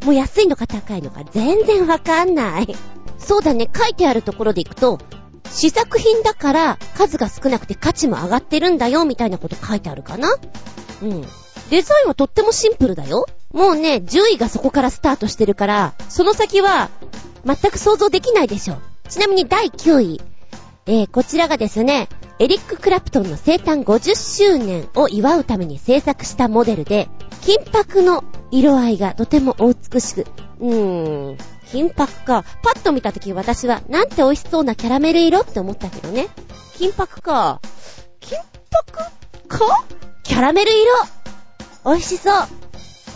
円もう安いのか高いのか全然わかんない。そうだね、書いてあるところでいくと、試作品だから数が少なくて価値も上がってるんだよみたいなこと書いてあるかな？うん。デザインはとってもシンプルだよ。もうね、10位がそこからスタートしてるから、その先は全く想像できないでしょ。ちなみに第9位。えー、こちらがですね、エリック・クラプトンの生誕50周年を祝うために制作したモデルで、金箔の色合いがとてもお美しく、うーん、金箔か。パッと見たとき私は、なんて美味しそうなキャラメル色って思ったけどね。金箔か。金箔か？キャラメル色美味しそう。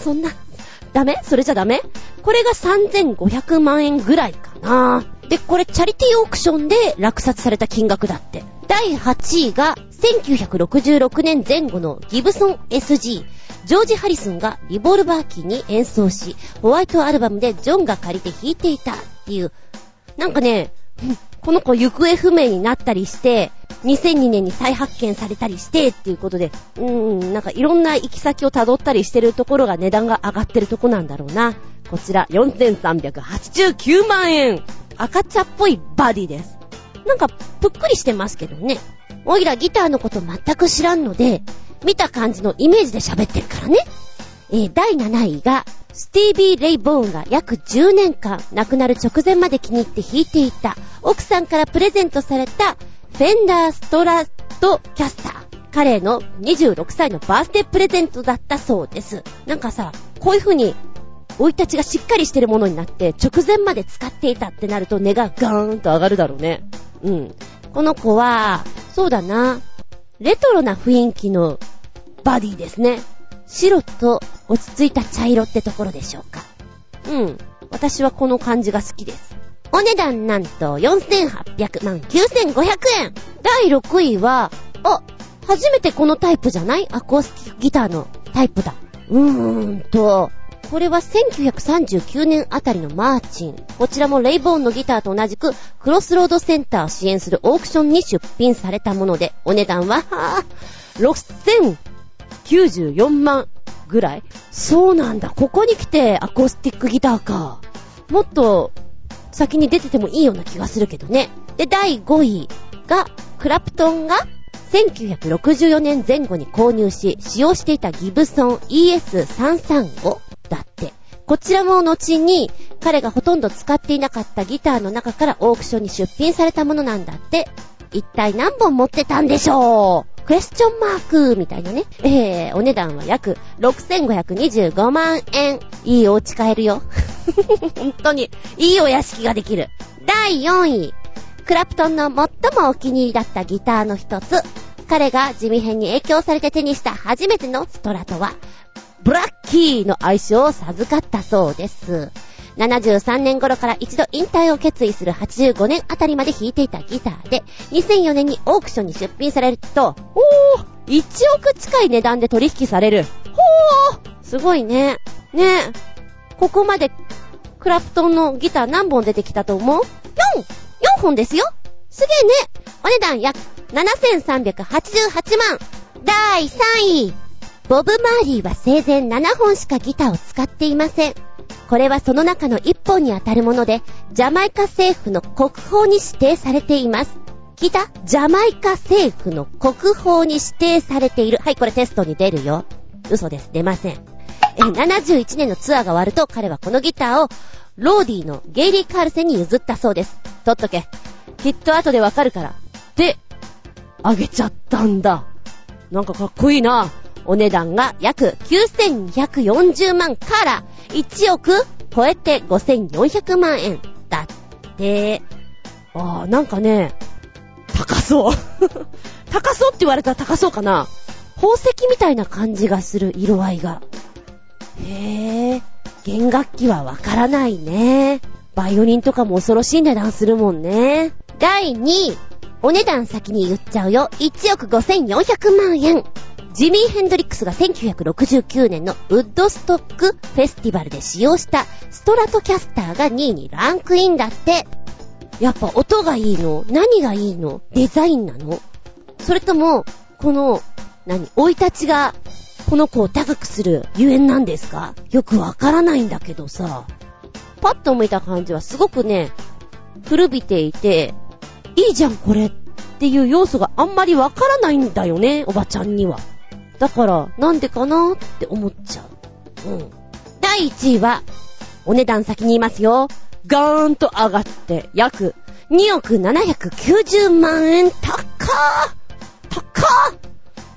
そんな、ダメ？それじゃダメ？これが3500万円ぐらいかな。で、これチャリティーオークションで落札された金額だって。第8位が1966年前後のギブソン SG。ジョージ・ハリスンがリボルバー機に演奏し、ホワイトアルバムでジョンが借りて弾いていたっていう。なんかね、この子行方不明になったりして、2002年に再発見されたりしてっていうことで、うーん、なんかいろんな行き先を辿ったりしてるところが値段が上がってるとこなんだろうな。こちら4389万円。赤茶っぽいバディです。なんか、ぷっくりしてますけどね。おいらギターのこと全く知らんので、見た感じのイメージで喋ってるからね。えー、第7位が、スティービー・レイ・ボーンが約10年間亡くなる直前まで気に入って弾いていた、奥さんからプレゼントされた、フェンダー・ストラット・キャスター。彼の26歳のバースデープレゼントだったそうです。なんかさ、こういう風に、生い立ちがしっかりしてるものになって、直前まで使っていたってなると値がガーンと上がるだろうね。うん。この子は、そうだな、レトロな雰囲気のバディですね。白と落ち着いた茶色ってところでしょうか。うん。私はこの感じが好きです。お値段なんと4800万9500円。第6位は、あ、初めてこのタイプじゃない？アコースティックギターのタイプだ。うーんと、これは1939年あたりのマーチン。こちらもレイボーンのギターと同じく、クロスロードセンターを支援するオークションに出品されたもので、お値段は、はぁ、6094万ぐらいそうなんだ。ここに来てアコースティックギターか。もっと先に出ててもいいような気がするけどね。で、第5位が、クラプトンが1964年前後に購入し、使用していたギブソン ES335 だって。こちらも後に彼がほとんど使っていなかったギターの中からオークションに出品されたものなんだって。一体何本持ってたんでしょう？クエスチョンマークみたいなね。えー、お値段は約6525万円。いいお家買えるよ。本当に、いいお屋敷ができる。第4位。クラプトンの最もお気に入りだったギターの一つ。彼が地味編に影響されて手にした初めてのストラトは、ブラッキーの愛称を授かったそうです。73年頃から一度引退を決意する85年あたりまで弾いていたギターで、2004年にオークションに出品されると、おー !1 億近い値段で取引される。ほーすごいね。ねえここまでクラプトンのギター何本出てきたと思う ?4! 4本ですよすげえねお値段約7388万第3位ボブ・マーリーは生前7本しかギターを使っていません。これはその中の1本にあたるもので、ジャマイカ政府の国宝に指定されています。聞いたジャマイカ政府の国宝に指定されている。はい、これテストに出るよ。嘘です。出ません。え、71年のツアーが終わると彼はこのギターをローディのゲイリー・カールセンに譲ったそうです。取っとけ。きっと後でわかるから。で、あげちゃったんだ。なんかかっこいいな。お値段が約9240万から1億超えて5400万円だって。ああ、なんかね、高そう。高そうって言われたら高そうかな。宝石みたいな感じがする色合いが。へえ、弦楽器はわからないね。バイオリンとかも恐ろしい値段するもんね。第2位。お値段先に言っちゃうよ。1億5400万円。ジミー・ヘンドリックスが1969年のウッドストックフェスティバルで使用したストラトキャスターが2位にランクインだって。やっぱ音がいいの？何がいいの？デザインなの？それとも、この、何？追い立ちが、この子を高くするゆえんなんですか？よくわからないんだけどさ。パッと見た感じはすごくね、古びていて、いいじゃんこれっていう要素があんまりわからないんだよね、おばちゃんには。だから、なんでかなって思っちゃう。うん。第1位は、お値段先に言いますよ。ガーンと上がって、約2億790万円高ー高ー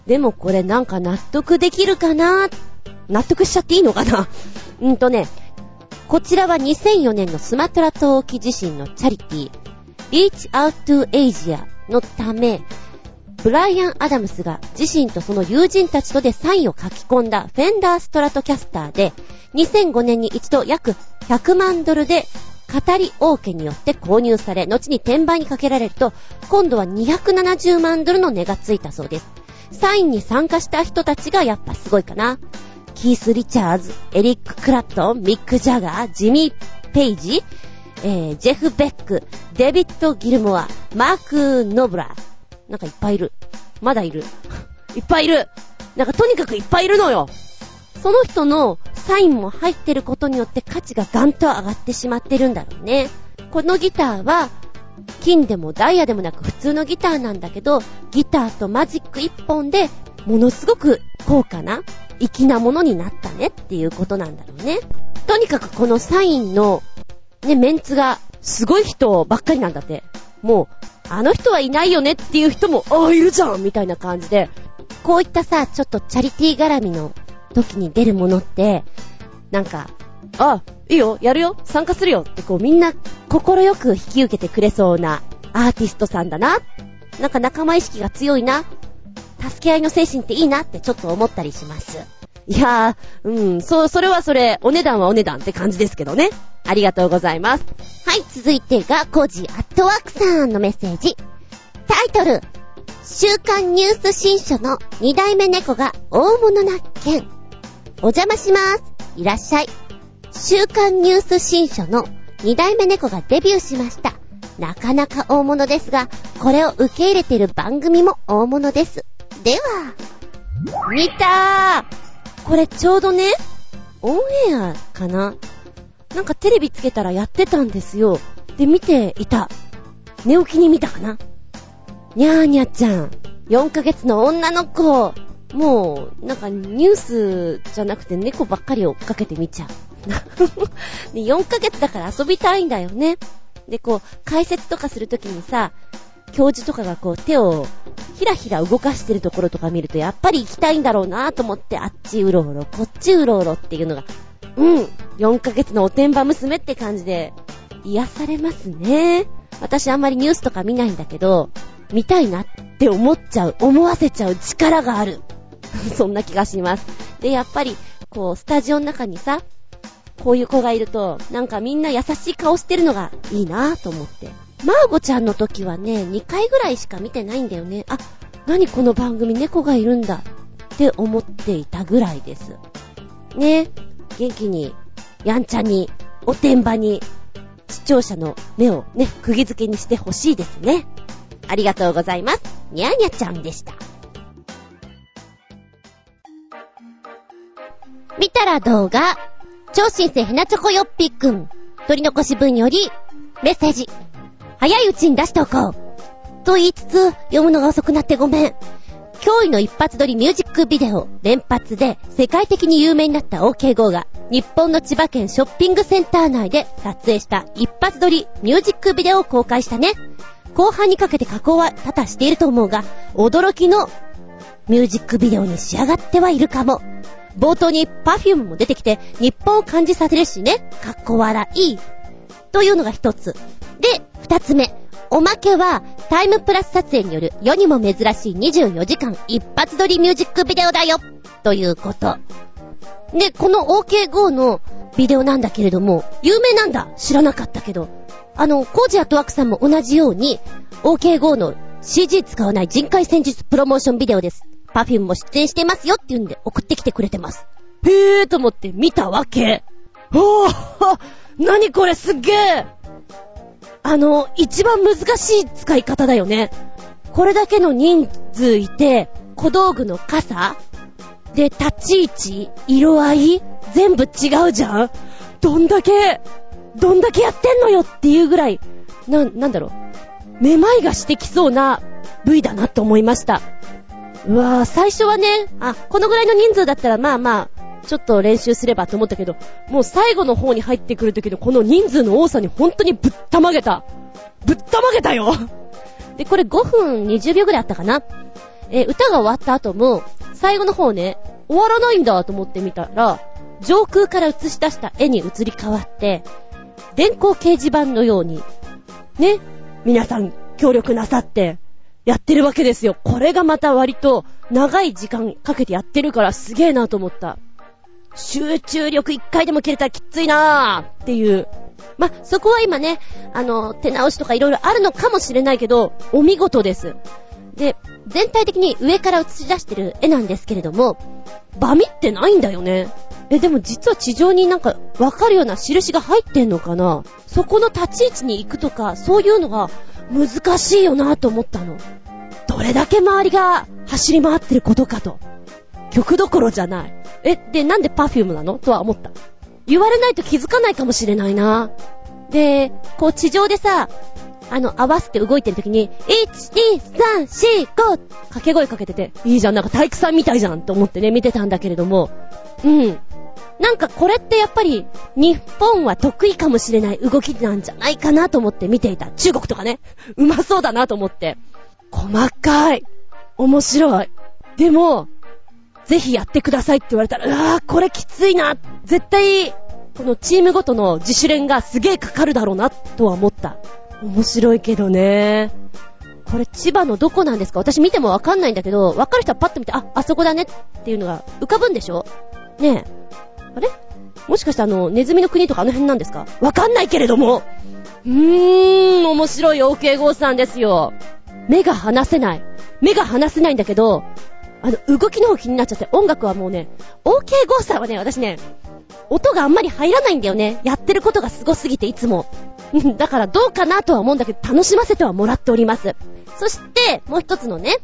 でもこれなんか納得できるかな？納得しちゃっていいのかな？うんとね、こちらは2004年のスマトラ島沖地震のチャリティー、Reach Out to Asia のため、ブライアン・アダムスが自身とその友人たちとでサインを書き込んだフェンダーストラトキャスターで、2005年に一度約100万ドルで語り王家によって購入され、後に転売にかけられると、今度は270万ドルの値がついたそうです。サインに参加した人たちがやっぱすごいかな。キース・リチャーズ、エリック・クラプトン、ミック・ジャガー、ジミー・ペイジ、えー、ジェフ・ベック、デビッド・ギルモア、マーク・ノブラ、なんかいっぱいいる。まだいる。いっぱいいる。なんかとにかくいっぱいいるのよ。その人のサインも入ってることによって価値がガンと上がってしまってるんだろうね。このギターは、金でもダイヤでもなく普通のギターなんだけど、ギターとマジック一本で、ものすごく高価な、粋なものになったねっていうことなんだろうね。とにかくこのサインの、ね、メンツが、すごい人ばっかりなんだって。もう、あの人はいないよねっていう人も、ああ、いるじゃんみたいな感じで、こういったさ、ちょっとチャリティー絡みの時に出るものって、なんか、あ、いいよ、やるよ、参加するよってこうみんな心よく引き受けてくれそうなアーティストさんだな。なんか仲間意識が強いな。助け合いの精神っていいなってちょっと思ったりします。いやー、うん、そう、それはそれ、お値段はお値段って感じですけどね。ありがとうございます。はい、続いてが、コジアットワークさんのメッセージ。タイトル、週刊ニュース新書の二代目猫が大物な件。お邪魔します。いらっしゃい。週刊ニュース新書の二代目猫がデビューしました。なかなか大物ですが、これを受け入れている番組も大物です。では、見たーこれちょうどね、オンエアかな？なんかテレビつけたらやってたんですよ。で、見ていた。寝起きに見たかな？にゃーにゃちゃん。4ヶ月の女の子。もう、なんかニュースじゃなくて猫ばっかり追っかけて見ちゃう。で4ヶ月だから遊びたいんだよね。で、こう、解説とかするときにさ、教授とかがこう手をひらひら動かしてるところとか見るとやっぱり行きたいんだろうなと思ってあっちうろうろ、こっちうろうろっていうのがうん。4ヶ月のおてんば娘って感じで、癒されますね。私あんまりニュースとか見ないんだけど、見たいなって思っちゃう、思わせちゃう力がある。そんな気がします。で、やっぱり、こう、スタジオの中にさ、こういう子がいると、なんかみんな優しい顔してるのがいいなぁと思って。マーゴちゃんの時はね、2回ぐらいしか見てないんだよね。あ、何この番組猫がいるんだって思っていたぐらいです。ね。元気に、やんちゃに、おてんばに、視聴者の目をね、釘付けにしてほしいですね。ありがとうございます。にゃーにゃちゃんでした。見たら動画、超新星ひなチョコよっぴくん、取り残し分より、メッセージ。早いうちに出しておこう。と言いつつ、読むのが遅くなってごめん。驚異の一発撮りミュージックビデオ連発で世界的に有名になった OK 号が日本の千葉県ショッピングセンター内で撮影した一発撮りミュージックビデオを公開したね。後半にかけて加工は多々していると思うが、驚きのミュージックビデオに仕上がってはいるかも。冒頭に Perfume も出てきて日本を感じさせるしね。かっこ笑い。というのが一つ。二つ目。おまけは、タイムプラス撮影による世にも珍しい24時間一発撮りミュージックビデオだよということ。で、この OK GO のビデオなんだけれども、有名なんだ知らなかったけど。あの、コージアットワクさんも同じように、OK GO の CG 使わない人海戦術プロモーションビデオです。パフュームも出演してますよって言うんで送ってきてくれてます。へーと思って見たわけ。おーなにこれすっげーあの、一番難しい使い方だよね。これだけの人数いて、小道具の傘で、立ち位置色合い全部違うじゃんどんだけ、どんだけやってんのよっていうぐらい、な、なんだろう。めまいがしてきそうな部位だなと思いました。うわぁ、最初はね、あ、このぐらいの人数だったらまあまあ、ちょっと練習すればと思ったけど、もう最後の方に入ってくる時のこの人数の多さに本当にぶったまげた。ぶったまげたよで、これ5分20秒ぐらいあったかな。え、歌が終わった後も、最後の方ね、終わらないんだと思ってみたら、上空から映し出した絵に移り変わって、電光掲示板のように、ね、皆さん協力なさって、やってるわけですよ。これがまた割と長い時間かけてやってるからすげえなと思った。集中力一回でも切れたらきついなーっていう。ま、そこは今ね、あの、手直しとか色々あるのかもしれないけど、お見事です。で、全体的に上から映し出してる絵なんですけれども、バミってないんだよね。え、でも実は地上になんかわかるような印が入ってんのかなそこの立ち位置に行くとか、そういうのが難しいよなと思ったの。どれだけ周りが走り回ってることかと。曲どころじゃない。え、で、なんでパフュームなの？とは思った。言われないと気づかないかもしれないな。で、こう地上でさ、あの、合わせて動いてる時に、1、2、3、4、5掛け声かけてて、いいじゃん、なんか体育さんみたいじゃんと思ってね、見てたんだけれども、うん。なんかこれってやっぱり、日本は得意かもしれない動きなんじゃないかなと思って見ていた。中国とかね、うまそうだなと思って。細かい。面白い。でも、ぜひやってくださいって言われたら、うわー、これきついな。絶対、このチームごとの自主練がすげーかかるだろうな、とは思った。面白いけどね。これ千葉のどこなんですか？私見てもわかんないんだけど、わかる人はパッと見て、あ、あそこだねっていうのが浮かぶんでしょ？ねえ。あれ？もしかしてあの、ネズミの国とかあの辺なんですか？わかんないけれども。うーん、面白い OK 号さんですよ。目が離せない。目が離せないんだけど、あの、動きの方気になっちゃって、音楽はもうね、OK ゴーさんはね、私ね、音があんまり入らないんだよね。やってることがすごすぎて、いつも。だからどうかなとは思うんだけど、楽しませてはもらっております。そして、もう一つのね、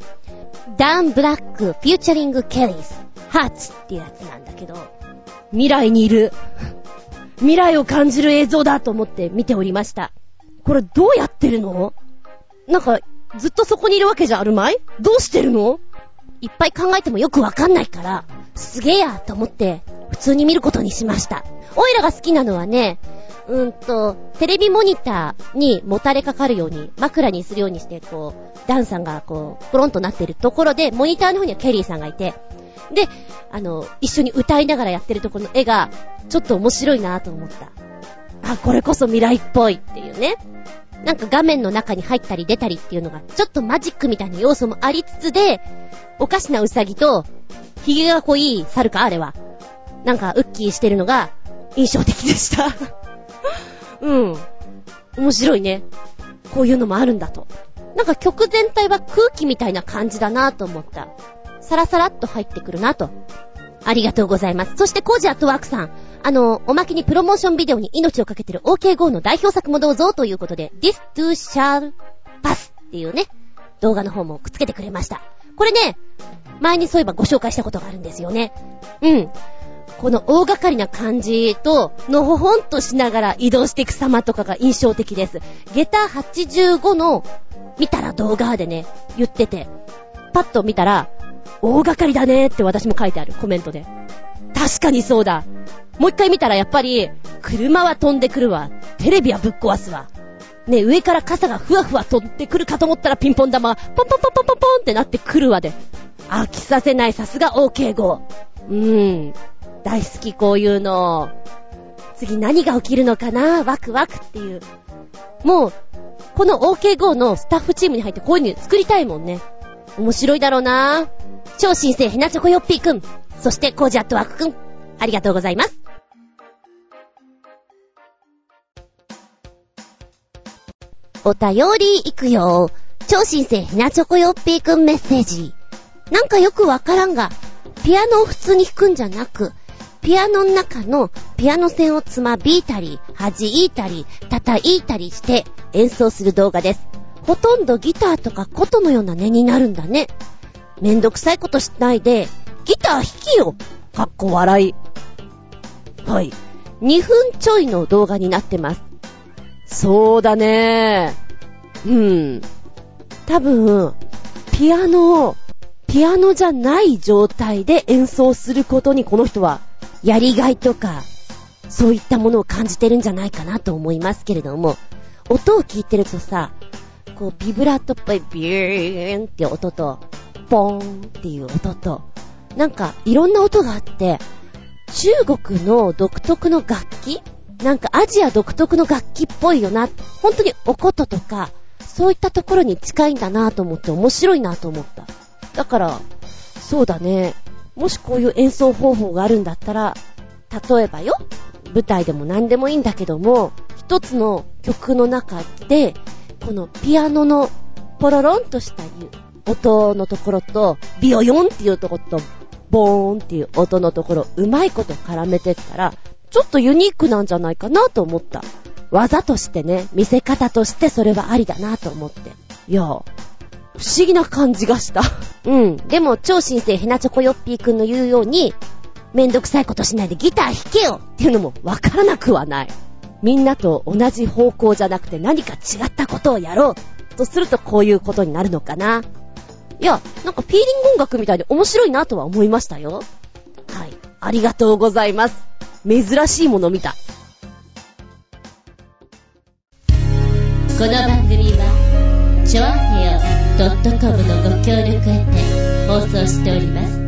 ダン・ブラック、フューチャリング・ケリーズ、ハーツっていうやつなんだけど、未来にいる、未来を感じる映像だと思って見ておりました。これどうやってるの？なんか、ずっとそこにいるわけじゃあるまい？どうしてるの？いっぱい考えてもよくわかんないから、すげえやと思って、普通に見ることにしました。オイラが好きなのはね、うんと、テレビモニターにもたれかかるように、枕にするようにして、こう、ダンさんがこう、ポロンとなってるところで、モニターの方にはケリーさんがいて、で、あの、一緒に歌いながらやってるところの絵が、ちょっと面白いなと思った。あ、これこそ未来っぽいっていうね。なんか画面の中に入ったり出たりっていうのが、ちょっとマジックみたいな要素もありつつで、おかしなウサギと、髭が濃い猿か、あれは。なんか、ウッキーしてるのが、印象的でした うん。面白いね。こういうのもあるんだと。なんか曲全体は空気みたいな感じだなと思った。サラサラっと入ってくるなと。ありがとうございます。そしてコージアットワークさん。あの、おまけにプロモーションビデオに命をかけてる OKGO の代表作もどうぞということで、This to shall pass っていうね、動画の方もくっつけてくれました。これね、前にそういえばご紹介したことがあるんですよね。うん。この大掛かりな感じと、のほほんとしながら移動していく様とかが印象的です。ゲタ85の見たら動画でね、言ってて、パッと見たら、大掛かりだねって私も書いてあるコメントで。確かにそうだ。もう一回見たらやっぱり、車は飛んでくるわ。テレビはぶっ壊すわ。ね、上から傘がふわふわ飛んでくるかと思ったらピンポン玉、ポンポンポンポンポンポンってなってくるわで。飽きさせない、さすが OK 号。うーん。大好きこういうの。次何が起きるのかな？ワクワクっていう。もう、この OK GO のスタッフチームに入ってこういうの作りたいもんね。面白いだろうな超新星ヘナチョコヨッピーくん。そしてコージアットワークくん。ありがとうございます。お便り行くよ。超新星ヘナチョコヨッピーくんメッセージ。なんかよくわからんが、ピアノを普通に弾くんじゃなく、ピアノの中のピアノ線をつまびいたり、弾いたり、叩いたりして演奏する動画です。ほとんどギターとか琴のような音になるんだね。めんどくさいことしないで、ギター弾きよかっこ笑い。はい。2分ちょいの動画になってます。そうだねうん。多分、ピアノをピアノじゃない状態で演奏することにこの人はやりがいとか、そういったものを感じてるんじゃないかなと思いますけれども、音を聞いてるとさ、こうビブラートっぽいビューンって音と、ポーンっていう音と、なんかいろんな音があって、中国の独特の楽器なんかアジア独特の楽器っぽいよな。本当におこととか、そういったところに近いんだなと思って面白いなと思った。だから、そうだね。もしこういう演奏方法があるんだったら、例えばよ、舞台でも何でもいいんだけども、一つの曲の中で、このピアノのポロロンとした音のところと、ビヨヨンっていうところと、ボーンっていう音のところ、うまいこと絡めてったら、ちょっとユニークなんじゃないかなと思った。技としてね、見せ方としてそれはありだなと思って。いや、不思議な感じがした。うん。でも、超新星ヘナチョコヨッピーくんの言うように、めんどくさいことしないでギター弾けよっていうのもわからなくはない。みんなと同じ方向じゃなくて何か違ったことをやろうとするとこういうことになるのかな。いや、なんかフィーリング音楽みたいで面白いなとは思いましたよ。はい。ありがとうございます。珍しいもの見た。この番組は、ちょあへよ .com のご協力へて放送しております。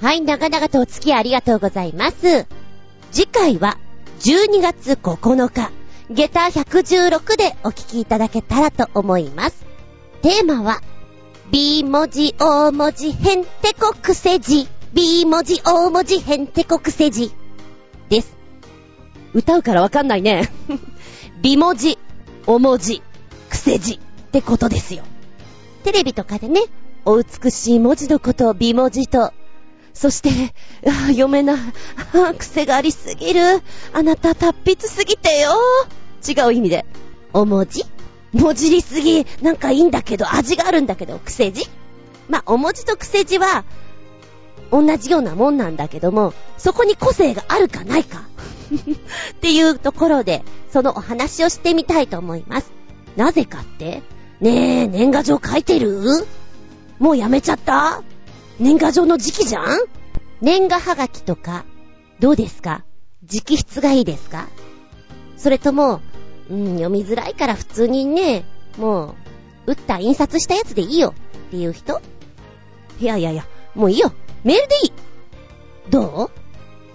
はい、長々とお付き合いありがとうございます。次回は12月9日、下駄116でお聞きいただけたらと思います。テーマは、B 文字、大文字、へんてこくせ字。B 文字、大文字、へんてこくせ字。です。歌うからわかんないね。美文字、お文字、癖字ってことですよ。テレビとかでね、お美しい文字のことを美文字と、そして、あ読めない、あ癖がありすぎる。あなた達筆すぎてよ。違う意味で。お文字文字りすぎ、なんかいいんだけど、味があるんだけど、癖字まあ、お文字と癖字は、同じようなもんなんだけども、そこに個性があるかないか。っていうところで、そのお話をしてみたいと思います。なぜかって？ねえ、年賀状書いてる？もうやめちゃった？年賀状の時期じゃん？年賀はがきとか、どうですか？直筆がいいですか？それとも、うん、読みづらいから普通にね、もう、打った印刷したやつでいいよっていう人いやいやいや、もういいよ。メールでいい。どう？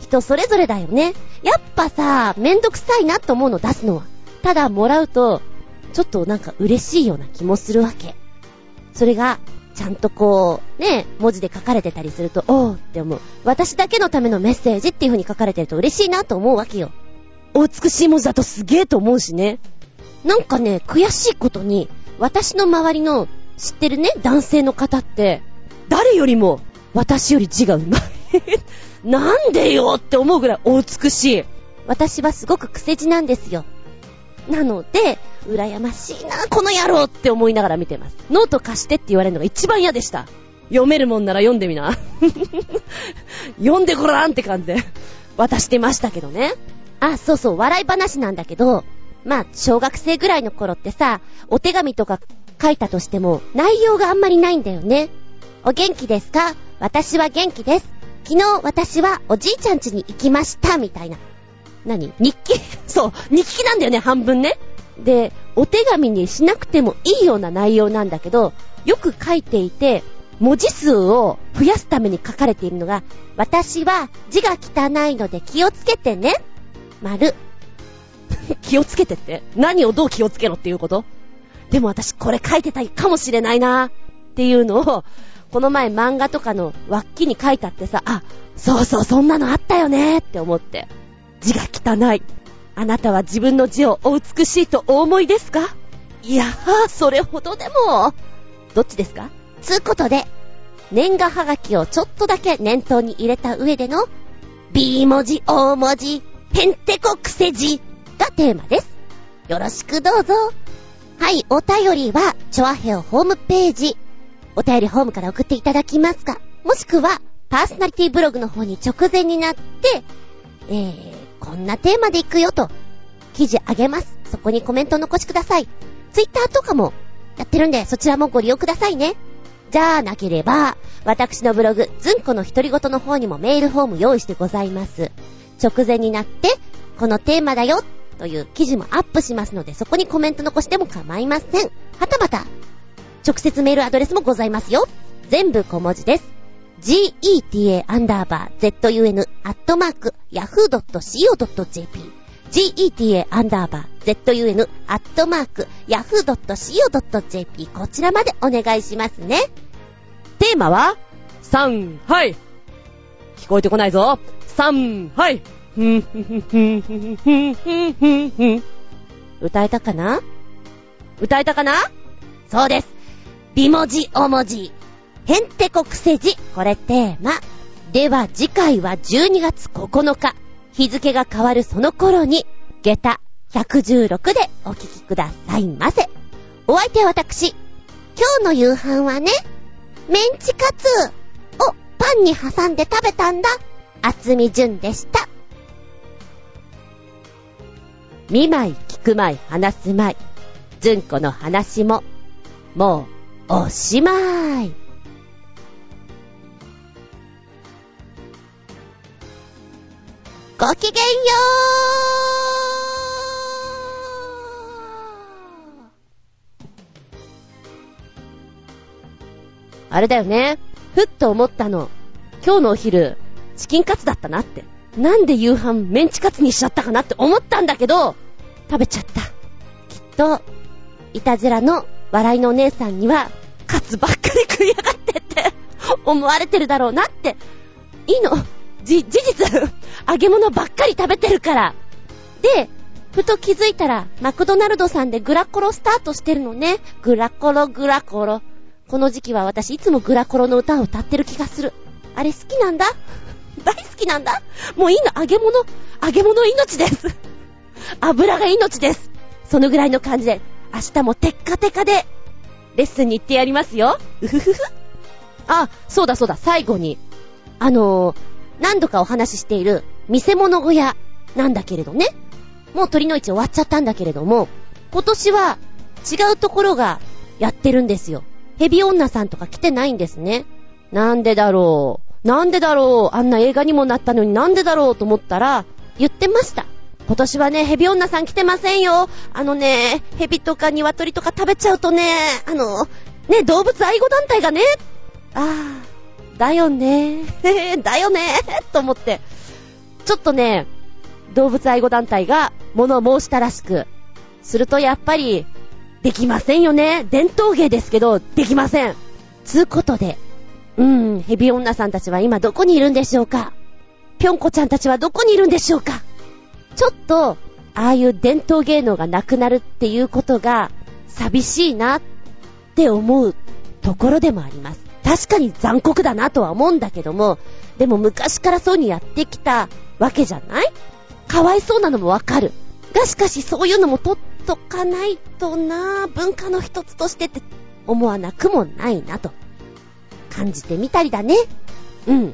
人それぞれだよね。やっぱさ、めんどくさいなと思うの出すのは。ただもらうと、ちょっとなんか嬉しいような気もするわけ。それが、ちゃんとこう、ね、文字で書かれてたりすると、おーって思う。私だけのためのメッセージっていう風に書かれてると嬉しいなと思うわけよ。お美しい文字だとすげーと思うしね。なんかね、悔しいことに、私の周りの知ってるね、男性の方って、誰よりも私より字がうまい。なんでよって思うぐらいお美しい。私はすごく癖字なんですよ。なので、羨ましいな、この野郎って思いながら見てます。ノート貸してって言われるのが一番嫌でした。読めるもんなら読んでみな。読んでごらんって感じで渡してましたけどね。あ、そうそう、笑い話なんだけど、まあ、小学生ぐらいの頃ってさ、お手紙とか書いたとしても、内容があんまりないんだよね。お元気ですか？私は元気です。昨日私はおじいちゃん家に行きました、みたいな。何？日記？そう、日記なんだよね、半分ね。で、お手紙にしなくてもいいような内容なんだけど、よく書いていて、文字数を増やすために書かれているのが、私は字が汚いので気をつけてね。丸。気をつけてって何をどう気をつけろっていうこと？でも私これ書いてたいかもしれないなっていうのを、この前漫画とかの脇に書いてあってさ、あ、そうそうそんなのあったよねって思って。字が汚い。あなたは自分の字をお美しいとお思いですか？いやー、それほどでも。どっちですか？つうことで、年賀はがきをちょっとだけ念頭に入れた上での、B 文字、O 文字、ペンテコクセ字がテーマです。よろしくどうぞ。はい、お便りは、チョアヘオホームページ、お便りホームから送っていただきますか、もしくは、パーソナリティブログの方に直前になって、えー、こんなテーマで行くよと、記事あげます。そこにコメント残しください。ツイッターとかもやってるんで、そちらもご利用くださいね。じゃあなければ、私のブログ、ずんこの独り言の方にもメールフォーム用意してございます。直前になって、このテーマだよ、という記事もアップしますので、そこにコメント残しても構いません。はたまた、直接メールアドレスもございますよ。全部小文字です。geta アンダーバー zun アットマーク yahoo.co.jp geta アンダーバー zun アットマーク yahoo.co.jp こちらまでお願いしますね。テーマは、3、はい。聞こえてこないぞ。3、はい。歌えたかな？歌えたかな？そうです。美文字、お文字。へんてこくせ字。これテーマ。では次回は12月9日。日付が変わるその頃に、下駄116でお聞きくださいませ。お相手は私。今日の夕飯はね、メンチカツをパンに挟んで食べたんだ。厚み純でした。見舞い聞く舞い話す舞い。ずんこの話も、もう、おしまい。ごきげんようあれだよね。ふっと思ったの。今日のお昼、チキンカツだったなって。なんで夕飯メンチカツにしちゃったかなって思ったんだけど、食べちゃった。きっと、いたずらの笑いのお姉さんには、カツばっかり食いやがってって思われてるだろうなって。いいの。じ、事実、揚げ物ばっかり食べてるから。で、ふと気づいたら、マクドナルドさんでグラコロスタートしてるのね。グラコロ、グラコロ。この時期は私いつもグラコロの歌を歌ってる気がする。あれ好きなんだ？大好きなんだもういいの、揚げ物、揚げ物命です。油が命です。そのぐらいの感じで、明日もテッカテカで、レッスンに行ってやりますよ。うふふふ。あ、そうだそうだ、最後に。あのー、何度かお話ししている、見せ物小屋なんだけれどね。もう鳥の市終わっちゃったんだけれども、今年は違うところがやってるんですよ。ヘビ女さんとか来てないんですね。なんでだろう。なんでだろう？あんな映画にもなったのになんでだろう？と思ったら、言ってました。今年はね、ヘビ女さん来てませんよ。あのね、ヘビとか鶏とか食べちゃうとね、あの、ね、動物愛護団体がね、ああ、だよね、だよね、と思って、ちょっとね、動物愛護団体が物を申したらしく、するとやっぱり、できませんよね。伝統芸ですけど、できません。つうことで、うん、ヘビ女さんたちは今どこにいるんでしょうか？ぴょんこちゃんたちはどこにいるんでしょうか？ちょっと、ああいう伝統芸能がなくなるっていうことが寂しいなって思うところでもあります。確かに残酷だなとは思うんだけども、でも昔からそうにやってきたわけじゃない？かわいそうなのもわかる。がしかしそういうのも取っとかないとな文化の一つとしてって思わなくもないなと。感じてみたりだね。うん。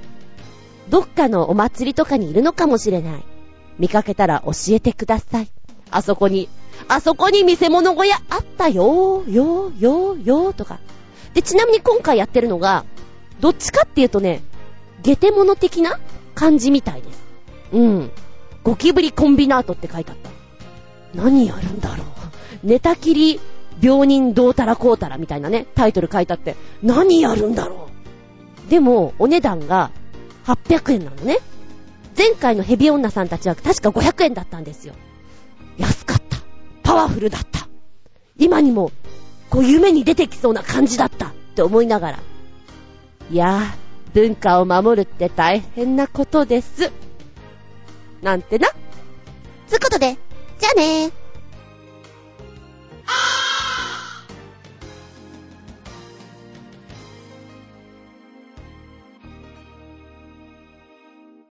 どっかのお祭りとかにいるのかもしれない。見かけたら教えてください。あそこに、あそこに見せ物小屋あったよー、よー、よー、よーとか。で、ちなみに今回やってるのが、どっちかっていうとね、ゲテモノ的な感じみたいです。うん。ゴキブリコンビナートって書いてあった。何やるんだろう。寝たきり病人どうたらこうたらみたいなね、タイトル書いてあって、何やるんだろう。でも、お値段が800円なのね。前回のヘビ女さんたちは確か500円だったんですよ。安かった。パワフルだった。今にも、こう夢に出てきそうな感じだったって思いながら。いやー、文化を守るって大変なことです。なんてな。つうことで、じゃあねー。